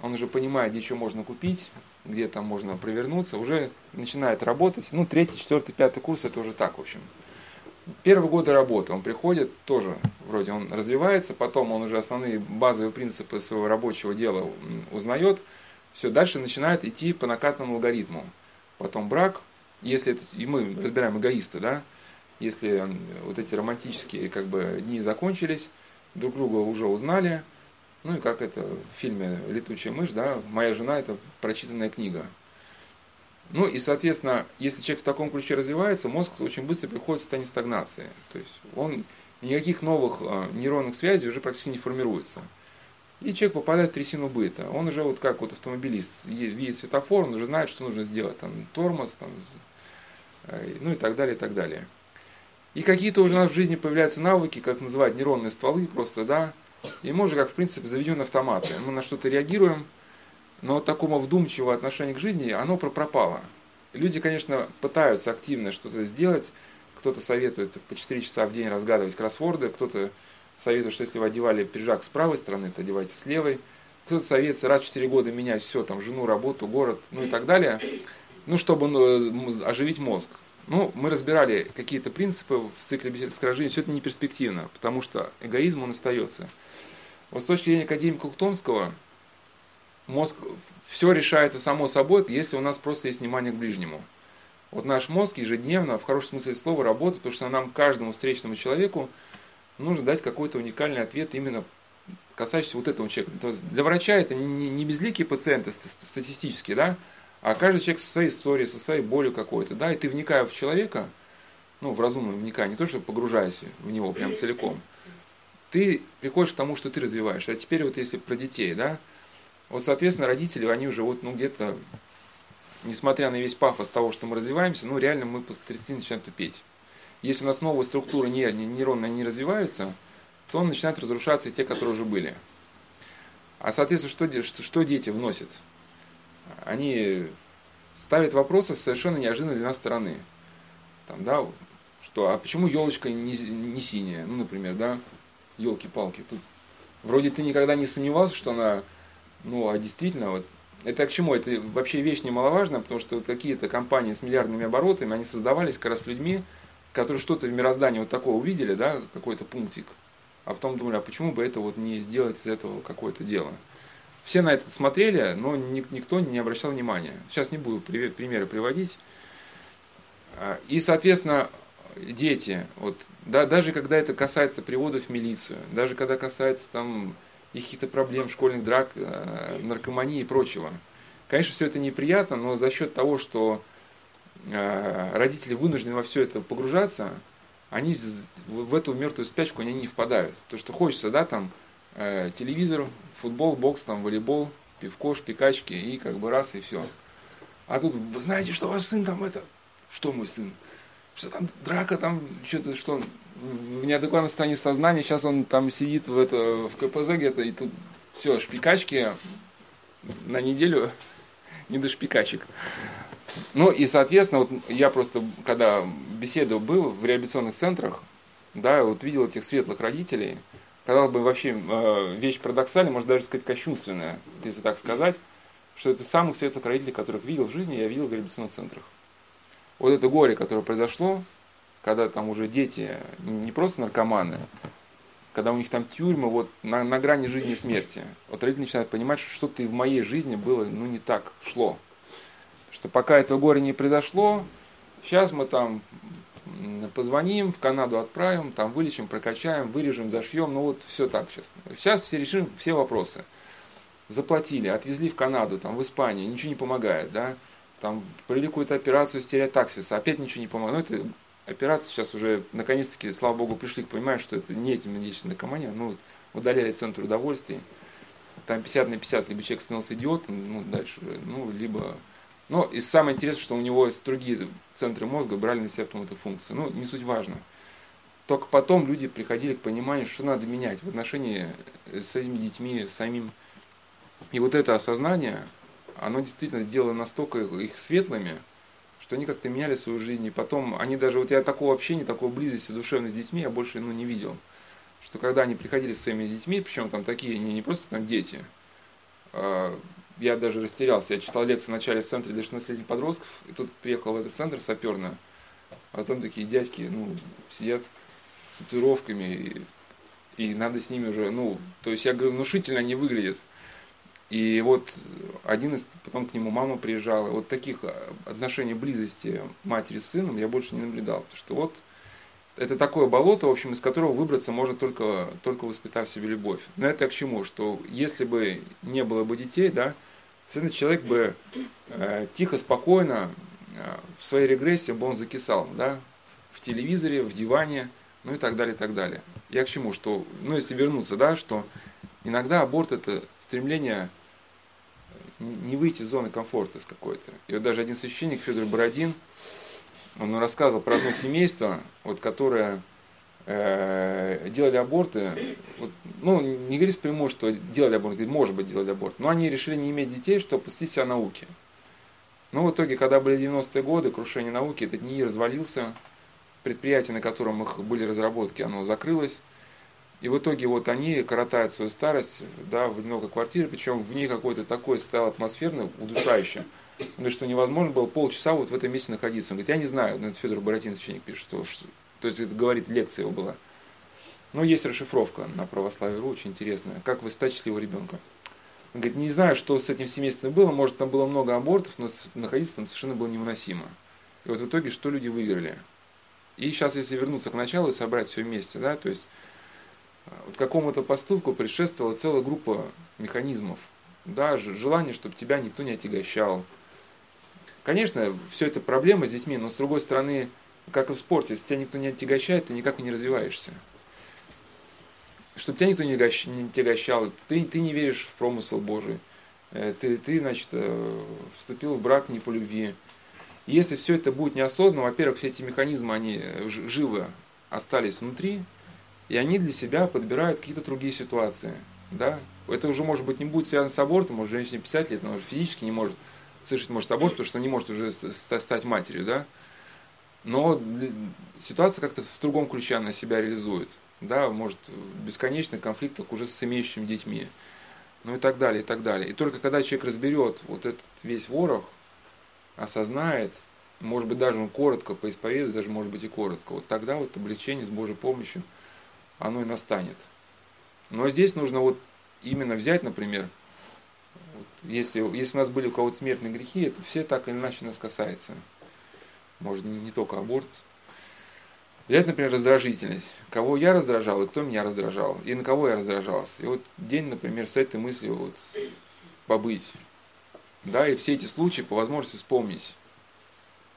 он уже понимает, где что можно купить, где там можно провернуться, уже начинает работать. Ну, третий, четвертый, пятый курс, это уже так, в общем. Первые годы работы он приходит, тоже вроде он развивается, потом он уже основные базовые принципы своего рабочего дела узнает, все, дальше начинает идти по накатному алгоритму. Потом брак, если это, и мы разбираем эгоисты, да, если вот эти романтические как бы дни закончились, друг друга уже узнали, ну и как это в фильме «Летучая мышь», да, «Моя жена» – это прочитанная книга. Ну и, соответственно, если человек в таком ключе развивается, мозг очень быстро приходит в состояние стагнации. То есть он никаких новых а, нейронных связей уже практически не формируется. И человек попадает в трясину быта. Он уже вот как вот автомобилист, видит светофор, он уже знает, что нужно сделать. Там тормоз, там, э, ну и так далее, и так далее. И какие-то уже у нас в жизни появляются навыки, как называть нейронные стволы просто, да. И мы уже как, в принципе, заведен автоматы. Мы на что-то реагируем, но такого вдумчивого отношения к жизни, оно пропало. Люди, конечно, пытаются активно что-то сделать. Кто-то советует по 4 часа в день разгадывать кроссворды, кто-то советует, что если вы одевали пиджак с правой стороны, то одевайте с левой. Кто-то советует раз в 4 года менять все, там, жену, работу, город, ну и так далее, ну, чтобы ну, оживить мозг. Ну, мы разбирали какие-то принципы в цикле беседы с Кражиной, все это не перспективно, потому что эгоизм, он остается. Вот с точки зрения академика Ухтомского, мозг, все решается само собой, если у нас просто есть внимание к ближнему. Вот наш мозг ежедневно, в хорошем смысле слова, работает, потому что нам, каждому встречному человеку, нужно дать какой-то уникальный ответ именно касающийся вот этого человека. То есть для врача это не, не безликие пациенты статистически, да, а каждый человек со своей историей, со своей болью какой-то, да, и ты вникая в человека, ну, в разумное вникая, не то, что погружайся в него прям целиком, ты приходишь к тому, что ты развиваешь. А теперь вот если про детей, да, вот, соответственно, родители, они уже вот, ну, где-то, несмотря на весь пафос того, что мы развиваемся, ну, реально мы после 30 начинаем тупеть. Если у нас новые структуры нейронные не развиваются, то он начинает разрушаться и те, которые уже были. А, соответственно, что, что, дети вносят? Они ставят вопросы совершенно неожиданной для нас стороны. Там, да, что, а почему елочка не, не синяя? Ну, например, да, елки-палки. Тут вроде ты никогда не сомневался, что она, ну, а действительно, вот, это к чему? Это вообще вещь немаловажная, потому что вот какие-то компании с миллиардными оборотами, они создавались как раз людьми, которые что-то в мироздании вот такое увидели, да, какой-то пунктик, а потом думали, а почему бы это вот не сделать из этого какое-то дело. Все на это смотрели, но никто не обращал внимания. Сейчас не буду примеры приводить. А, и, соответственно, дети, вот, да, даже когда это касается приводов в милицию, даже когда касается там каких-то проблем, школьных драк, э, наркомании и прочего. Конечно, все это неприятно, но за счет того, что родители вынуждены во все это погружаться, они в эту мертвую спячку они не впадают. Потому что хочется, да, там, э, телевизор, футбол, бокс, там, волейбол, пивко, шпикачки, и как бы раз, и все. А тут, вы знаете, что ваш сын там это... Что мой сын? Что там драка, там что-то, что он в неадекватном состоянии сознания, сейчас он там сидит в, это, в КПЗ где-то, и тут все, шпикачки на неделю не до шпикачек. Ну и, соответственно, вот я просто, когда беседовал был в реабилитационных центрах, да, вот видел этих светлых родителей, казалось бы, вообще э, вещь парадоксальная, можно даже сказать кощунственная, если так сказать, что это самых светлых родителей, которых видел в жизни, я видел в реабилитационных центрах. Вот это горе, которое произошло, когда там уже дети не просто наркоманы, когда у них там тюрьмы вот на, на грани жизни и смерти. Вот родители начинают понимать, что что-то и в моей жизни было, ну, не так шло что пока это горе не произошло, сейчас мы там позвоним, в Канаду отправим, там вылечим, прокачаем, вырежем, зашьем, ну вот все так сейчас. Сейчас все решим все вопросы. Заплатили, отвезли в Канаду, там в Испанию, ничего не помогает, да, там провели какую-то операцию стереотаксиса, опять ничего не помогает. Ну, это операция сейчас уже, наконец-таки, слава богу, пришли к пониманию, что это не этим медицинская наркомания, ну, удаляли центр удовольствий. Там 50 на 50, либо человек становился идиотом, ну, дальше ну, либо... Но и самое интересное, что у него другие центры мозга брали на себя эту функцию. Ну, не суть важно. Только потом люди приходили к пониманию, что надо менять в отношении с этими детьми самим. И вот это осознание, оно действительно делало настолько их светлыми, что они как-то меняли свою жизнь. И потом они даже, вот я такого общения, такой близости душевной с детьми я больше ну, не видел. Что когда они приходили с своими детьми, причем там такие, не, не просто там дети, а, я даже растерялся. Я читал лекции вначале в центре для 16-летних подростков, и тут приехал в этот центр саперный, а там такие дядьки, ну, сидят с татуировками, и, и надо с ними уже, ну, то есть я говорю, внушительно они выглядят. И вот один из, потом к нему мама приезжала, вот таких а, отношений близости матери с сыном я больше не наблюдал, потому что вот это такое болото, в общем, из которого выбраться можно только, только воспитав себе любовь. Но это к чему? Что если бы не было бы детей, да, этот человек бы э, тихо, спокойно э, в своей регрессии бы он закисал, да, в телевизоре, в диване, ну и так далее, и так далее. Я к чему, что, ну если вернуться, да, что иногда аборт это стремление не выйти из зоны комфорта с какой-то. И вот даже один священник, Федор Бородин, он рассказывал про одно семейство, вот, которое э, делали аборты, вот, ну, не говорит прямую, что делали аборт, говорит, может быть, делали аборт, но они решили не иметь детей, чтобы посвятить себя науке. Но в итоге, когда были 90-е годы, крушение науки, этот НИИ развалился, предприятие, на котором их были разработки, оно закрылось. И в итоге вот они коротают свою старость да, в одинокой квартире, причем в ней какой-то такой стоял атмосферный, удушающий. Говорит, что невозможно было полчаса вот в этом месте находиться. Он говорит, я не знаю, но это Федор Боротин, священник, пишет, что, то есть это говорит, лекция его была. Но есть расшифровка на православие.ру, очень интересная. Как воспитать счастливого ребенка. Он говорит, не знаю, что с этим семейством было, может там было много абортов, но находиться там совершенно было невыносимо. И вот в итоге что люди выиграли? И сейчас, если вернуться к началу и собрать все вместе, да, то есть вот какому-то поступку предшествовала целая группа механизмов. Да, желание, чтобы тебя никто не отягощал. Конечно, все это проблема с детьми, но с другой стороны, как и в спорте, если тебя никто не отягощает, ты никак не развиваешься. Чтобы тебя никто не отягощал, ты, ты не веришь в промысел Божий. Э, ты, ты, значит, э, вступил в брак не по любви. Если все это будет неосознанно, во-первых, все эти механизмы, они живы остались внутри, и они для себя подбирают какие-то другие ситуации. Да? Это уже, может быть, не будет связано с абортом, может, женщине 50 лет, она уже физически не может совершить может аборт, потому что не может уже стать матерью, да? Но ситуация как-то в другом ключе она себя реализует, да, может, в бесконечных конфликтах уже с имеющими детьми, ну и так далее, и так далее. И только когда человек разберет вот этот весь ворох, осознает, может быть, даже он коротко поисповедует, даже может быть и коротко, вот тогда вот облегчение с Божьей помощью – оно и настанет. Но здесь нужно вот именно взять, например, если, если у нас были у кого-то смертные грехи, это все так или иначе нас касается. Может, не, не только аборт. Взять, например, раздражительность. Кого я раздражал и кто меня раздражал. И на кого я раздражался. И вот день, например, с этой мыслью вот побыть. Да, и все эти случаи по возможности вспомнить.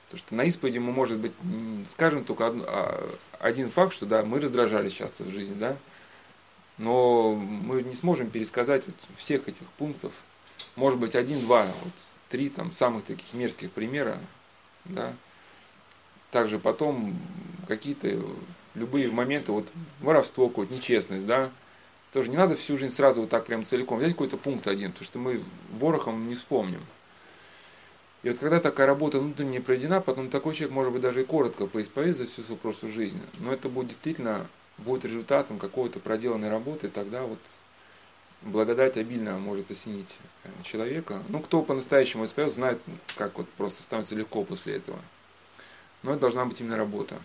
Потому что на исповеди мы, может быть, скажем только а, один факт, что да, мы раздражались часто в жизни, да, но мы не сможем пересказать вот всех этих пунктов. Может быть, один-два, вот три там самых таких мерзких примера, да. Также потом какие-то любые моменты, вот воровство какое-то, нечестность, да, тоже не надо всю жизнь сразу вот так прям целиком взять какой-то пункт один, потому что мы ворохом не вспомним. И вот когда такая работа внутренне проведена, потом такой человек может быть даже и коротко поисповедует за всю свою прошлую жизнь, но это будет действительно будет результатом какой-то проделанной работы, тогда вот благодать обильно может осенить э, человека. Ну, кто по-настоящему исповедует, знает, как вот просто становится легко после этого. Но это должна быть именно работа.